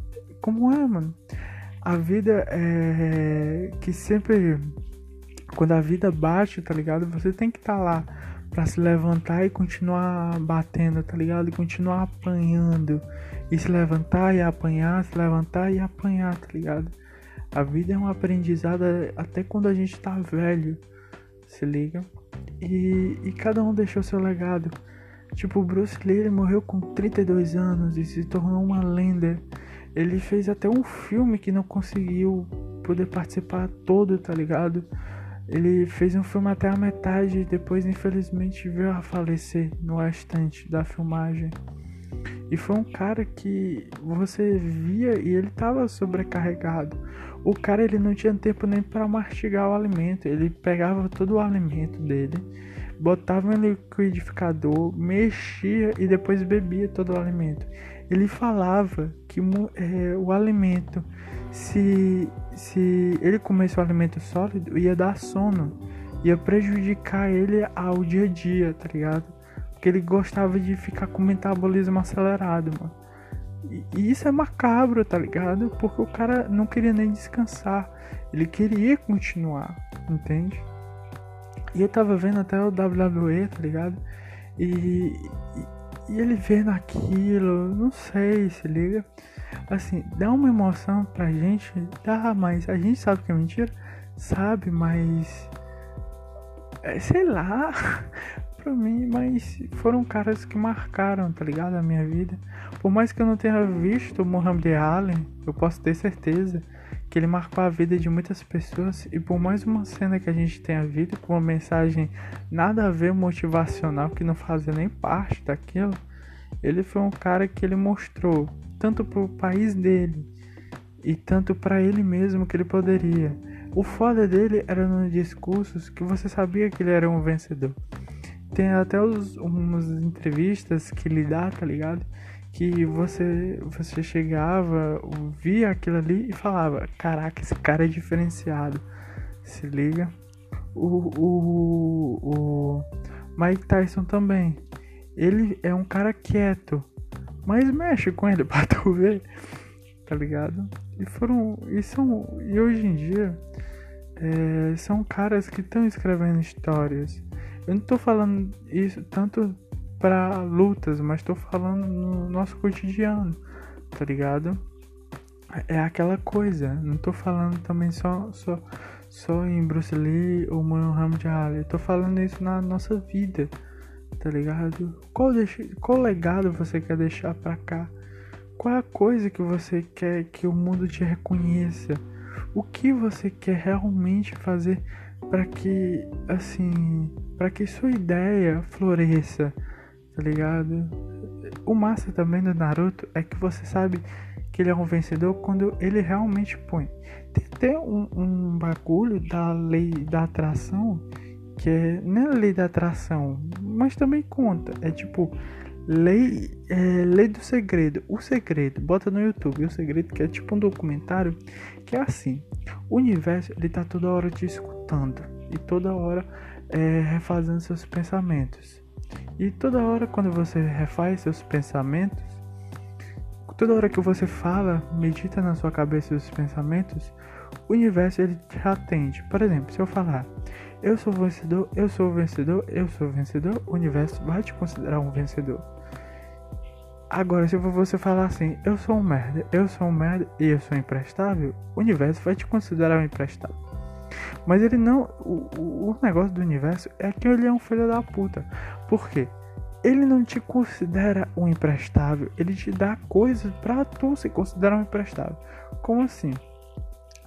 Como é, mano? A vida é. Que sempre. Quando a vida bate, tá ligado? Você tem que estar tá lá para se levantar e continuar batendo, tá ligado? E continuar apanhando. E se levantar e apanhar, se levantar e apanhar, tá ligado? A vida é um aprendizado até quando a gente tá velho, se liga? E, e cada um deixou seu legado. Tipo, Bruce Lee ele morreu com 32 anos e se tornou uma lenda. Ele fez até um filme que não conseguiu poder participar todo, tá ligado? Ele fez um filme até a metade e depois, infelizmente, veio a falecer no restante da filmagem. E foi um cara que você via e ele estava sobrecarregado. O cara ele não tinha tempo nem para mastigar o alimento. Ele pegava todo o alimento dele, botava no liquidificador, mexia e depois bebia todo o alimento. Ele falava que é, o alimento se, se ele comesse o alimento sólido, ia dar sono, ia prejudicar ele ao dia a dia, tá ligado? Porque ele gostava de ficar com metabolismo acelerado, mano. E, isso é macabro, tá ligado? Porque o cara não queria nem descansar, ele queria continuar, entende? E eu tava vendo até o WWE, tá ligado? E, e, e ele vendo aquilo, não sei, se liga assim, dá uma emoção pra gente, dá, mas a gente sabe que é mentira, sabe, mas é, sei lá, pra mim, mas foram caras que marcaram, tá ligado, a minha vida. Por mais que eu não tenha visto o Muhammad Ali, eu posso ter certeza que ele marcou a vida de muitas pessoas e por mais uma cena que a gente tenha visto com uma mensagem nada a ver motivacional que não fazia nem parte daquilo, ele foi um cara que ele mostrou tanto para o país dele e tanto para ele mesmo que ele poderia. O foda dele era nos discursos que você sabia que ele era um vencedor. Tem até os, umas entrevistas que ele dá, tá ligado? Que você, você chegava, via aquilo ali e falava: Caraca, esse cara é diferenciado. Se liga. O, o, o Mike Tyson também. Ele é um cara quieto mas mexe com ele pra tu ver, tá ligado? E foram. E são. E hoje em dia. É, são caras que estão escrevendo histórias. Eu não tô falando isso tanto para lutas, mas tô falando no nosso cotidiano, tá ligado? É aquela coisa. Não tô falando também só, só, só em Bruce Lee ou Muhammad Ali. Eu tô falando isso na nossa vida tá ligado? Qual, deixa, qual legado você quer deixar pra cá? Qual é a coisa que você quer que o mundo te reconheça? O que você quer realmente fazer para que, assim, para que sua ideia floresça, tá ligado? O massa também do Naruto é que você sabe que ele é um vencedor quando ele realmente põe. Tem até um, um bagulho da lei da atração que é não é lei da atração, mas também conta. É tipo lei, é, lei do segredo. O segredo, bota no YouTube, o segredo que é tipo um documentário que é assim. O universo ele tá toda hora te escutando e toda hora é, refazendo seus pensamentos. E toda hora quando você refaz seus pensamentos, toda hora que você fala, medita na sua cabeça os pensamentos, o universo ele te atende. Por exemplo, se eu falar eu sou vencedor, eu sou vencedor, eu sou vencedor, o universo vai te considerar um vencedor. Agora, se você falar assim, eu sou um merda, eu sou um merda e eu sou imprestável, o universo vai te considerar um imprestável. Mas ele não. O, o negócio do universo é que ele é um filho da puta. Por quê? Ele não te considera um imprestável, ele te dá coisas para tu se considerar um imprestável. Como assim?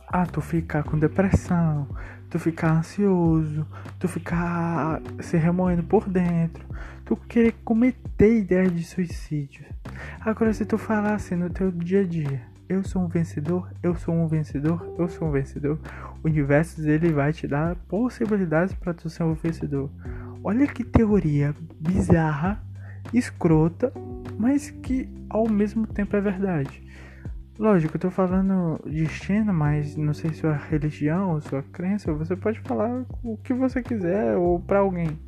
Ah, tu ficar com depressão, tu ficar ansioso, tu ficar se remoendo por dentro, tu querer cometer ideias de suicídio. Agora, se tu falar assim no teu dia a dia, eu sou um vencedor, eu sou um vencedor, eu sou um vencedor, o universo ele vai te dar possibilidades para tu ser um vencedor. Olha que teoria bizarra, escrota, mas que ao mesmo tempo é verdade. Lógico, eu tô falando destino, mas não sei sua religião sua crença, você pode falar o que você quiser ou para alguém.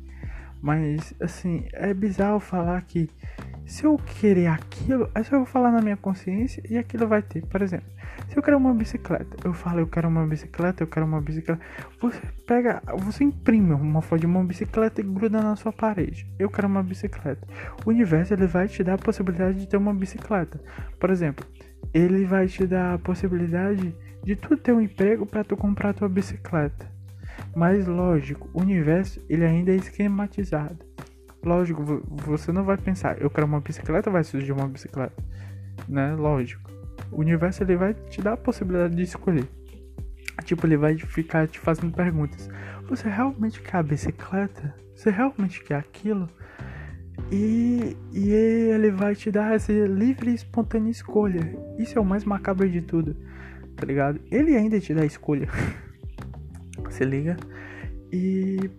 Mas assim, é bizarro falar que se eu querer aquilo, é só eu falar na minha consciência e aquilo vai ter. Por exemplo, se eu quero uma bicicleta, eu falo eu quero uma bicicleta, eu quero uma bicicleta. Você pega, você imprime uma foto de uma bicicleta e gruda na sua parede. Eu quero uma bicicleta. O universo ele vai te dar a possibilidade de ter uma bicicleta. Por exemplo, ele vai te dar a possibilidade de tu ter um emprego para tu comprar tua bicicleta. Mas lógico, o universo ele ainda é esquematizado. Lógico, você não vai pensar, eu quero uma bicicleta, vai surgir uma bicicleta, né? Lógico. O universo ele vai te dar a possibilidade de escolher. Tipo, ele vai ficar te fazendo perguntas. Você realmente quer a bicicleta? Você realmente quer aquilo? E, e ele vai te dar essa livre e espontânea escolha. Isso é o mais macabro de tudo, tá ligado? Ele ainda te dá escolha. Se liga? E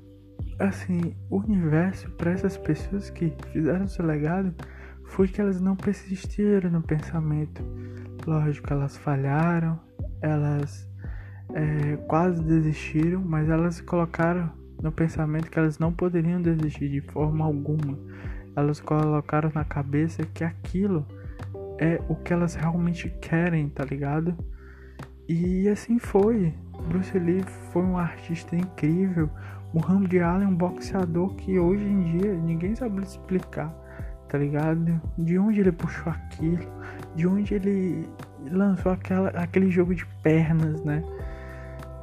assim, o universo para essas pessoas que fizeram seu legado foi que elas não persistiram no pensamento. Lógico, elas falharam, elas é, quase desistiram, mas elas colocaram no pensamento que elas não poderiam desistir de forma alguma. Elas colocaram na cabeça que aquilo é o que elas realmente querem, tá ligado? E assim foi. Bruce Lee foi um artista incrível, Muhammad Ali é um boxeador que hoje em dia ninguém sabe explicar, tá ligado? De onde ele puxou aquilo, de onde ele lançou aquela, aquele jogo de pernas, né?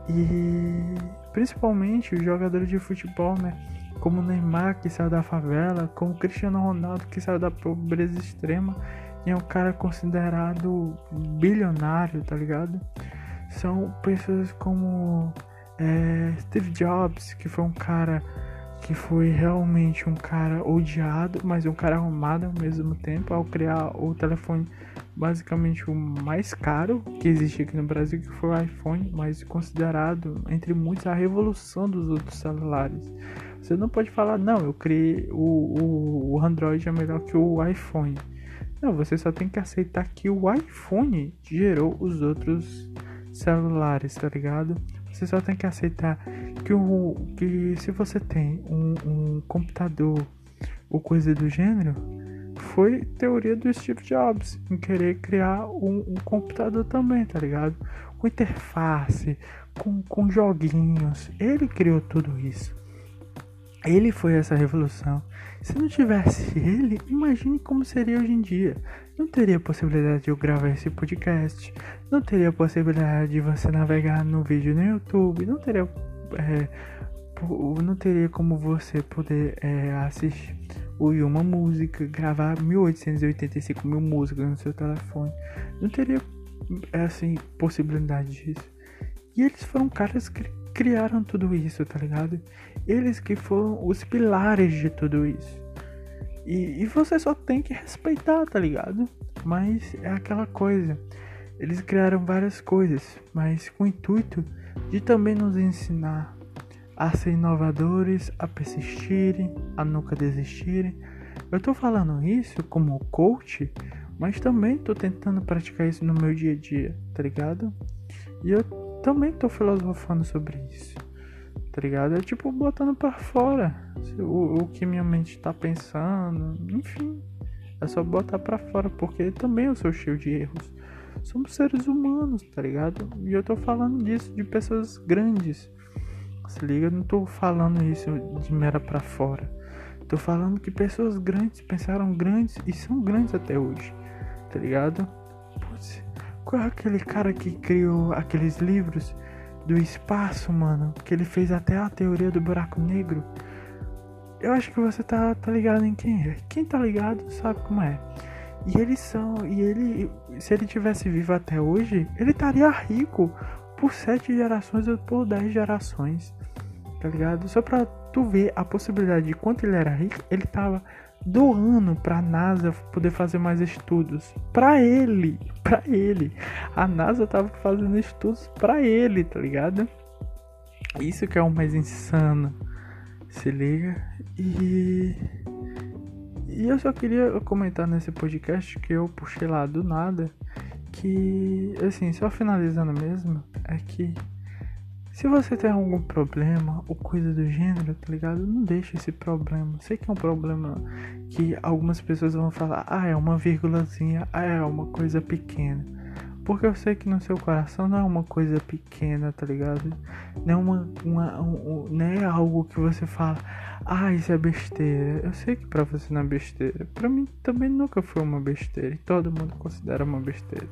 E principalmente os jogadores de futebol, né? Como o Neymar que saiu da favela, como o Cristiano Ronaldo que saiu da pobreza extrema e é um cara considerado bilionário, tá ligado? São pessoas como é, Steve Jobs, que foi um cara que foi realmente um cara odiado, mas um cara arrumado ao mesmo tempo, ao criar o telefone basicamente o mais caro que existe aqui no Brasil, que foi o iPhone, mas considerado entre muitos a revolução dos outros celulares. Você não pode falar, não, eu criei o, o, o Android é melhor que o iPhone. Não, você só tem que aceitar que o iPhone gerou os outros celulares, tá ligado? Você só tem que aceitar que, o, que se você tem um, um computador ou coisa do gênero, foi teoria do Steve Jobs em querer criar um, um computador também, tá ligado? Com interface, com, com joguinhos. Ele criou tudo isso. Ele foi essa revolução. Se não tivesse ele, imagine como seria hoje em dia. Não teria possibilidade de eu gravar esse podcast, não teria possibilidade de você navegar no vídeo no YouTube, não teria, é, não teria como você poder é, assistir ouvir uma música, gravar 1885 mil músicas no seu telefone. Não teria é, assim possibilidade disso. E eles foram caras que criaram tudo isso, tá ligado? Eles que foram os pilares de tudo isso. E, e você só tem que respeitar, tá ligado? Mas é aquela coisa. Eles criaram várias coisas, mas com o intuito de também nos ensinar a ser inovadores, a persistirem, a nunca desistirem. Eu tô falando isso como coach, mas também tô tentando praticar isso no meu dia a dia, tá ligado? E eu também tô filosofando sobre isso tá ligado? É tipo botando para fora o, o que minha mente tá pensando, enfim. É só botar para fora, porque também eu sou cheio de erros. Somos seres humanos, tá ligado? E eu tô falando disso de pessoas grandes. Se liga, eu não tô falando isso de mera pra fora. Tô falando que pessoas grandes pensaram grandes e são grandes até hoje. Tá ligado? Putz, qual é aquele cara que criou aqueles livros do espaço, mano? Que ele fez até a teoria do buraco negro. Eu acho que você tá, tá ligado em quem é. Quem tá ligado sabe como é. E eles são. E ele. Se ele tivesse vivo até hoje, ele estaria rico por sete gerações ou por dez gerações. Tá ligado? Só pra tu ver a possibilidade de quanto ele era rico, ele tava doando pra NASA poder fazer mais estudos. Pra ele. Pra ele. A NASA tava fazendo estudos pra ele, tá ligado? Isso que é o mais insano. Se liga. E. E eu só queria comentar nesse podcast que eu puxei lá do nada. Que, assim, só finalizando mesmo, é que se você tem algum problema ou coisa do gênero, tá ligado? Não deixa esse problema. Sei que é um problema que algumas pessoas vão falar, ah, é uma vírgulazinha, ah, é uma coisa pequena. Porque eu sei que no seu coração não é uma coisa pequena, tá ligado? Não é, uma, uma um, não é algo que você fala, ah, isso é besteira. Eu sei que pra você não é besteira. Pra mim também nunca foi uma besteira. E todo mundo considera uma besteira.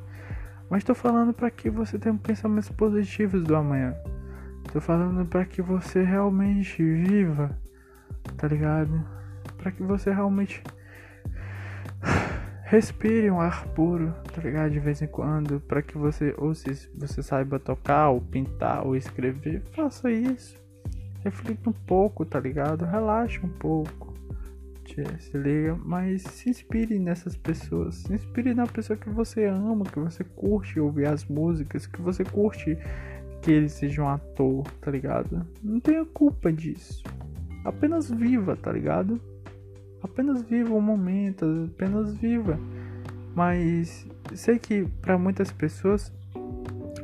Mas tô falando para que você tenha pensamentos positivos do amanhã. Tô falando para que você realmente viva, tá ligado? Para que você realmente respire um ar puro, tá ligado? De vez em quando, para que você, ou se você saiba tocar, ou pintar, ou escrever, faça isso. Reflita um pouco, tá ligado? Relaxe um pouco. Se liga, mas se inspire nessas pessoas. Se inspire na pessoa que você ama, que você curte ouvir as músicas, que você curte que ele seja um ator, tá ligado? Não tenha culpa disso. Apenas viva, tá ligado? Apenas viva o momento, apenas viva. Mas sei que para muitas pessoas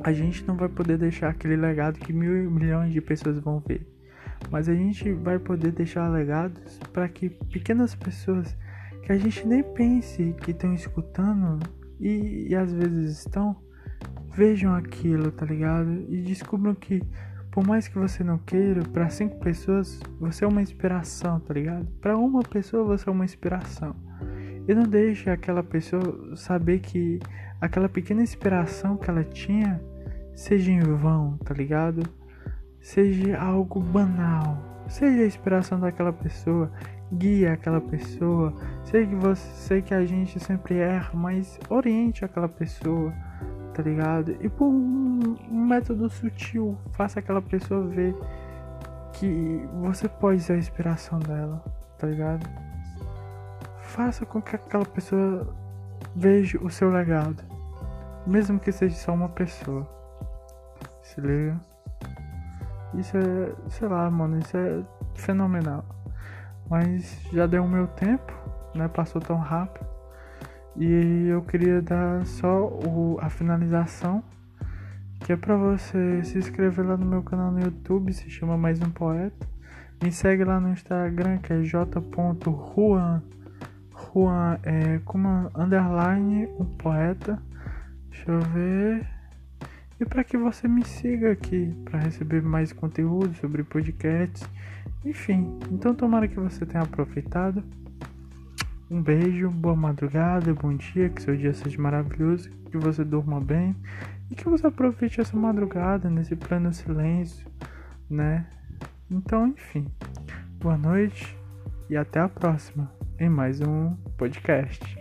a gente não vai poder deixar aquele legado que mil milhões de pessoas vão ver. Mas a gente vai poder deixar legados para que pequenas pessoas que a gente nem pense que estão escutando e, e às vezes estão, vejam aquilo, tá ligado? E descubram que por mais que você não queira, para cinco pessoas você é uma inspiração, tá ligado? Para uma pessoa você é uma inspiração. E não deixe aquela pessoa saber que aquela pequena inspiração que ela tinha seja em vão, tá ligado? Seja algo banal. Seja a inspiração daquela pessoa, guia aquela pessoa. Sei que você, sei que a gente sempre erra, mas oriente aquela pessoa tá ligado? E por um, método sutil, faça aquela pessoa ver que você pode ser a inspiração dela, tá ligado? Faça com que aquela pessoa veja o seu legado, mesmo que seja só uma pessoa. Se liga? Isso é, sei lá, mano, isso é fenomenal. Mas já deu o meu tempo, né? Passou tão rápido. E eu queria dar só o, a finalização, que é para você se inscrever lá no meu canal no YouTube, se chama Mais Um Poeta. Me segue lá no Instagram, que é j.juan, Juan é como underline um poeta. Deixa eu ver. E para que você me siga aqui para receber mais conteúdo sobre podcasts. Enfim, então tomara que você tenha aproveitado. Um beijo, boa madrugada, bom dia, que seu dia seja maravilhoso, que você durma bem e que você aproveite essa madrugada nesse pleno silêncio, né? Então, enfim, boa noite e até a próxima em mais um podcast.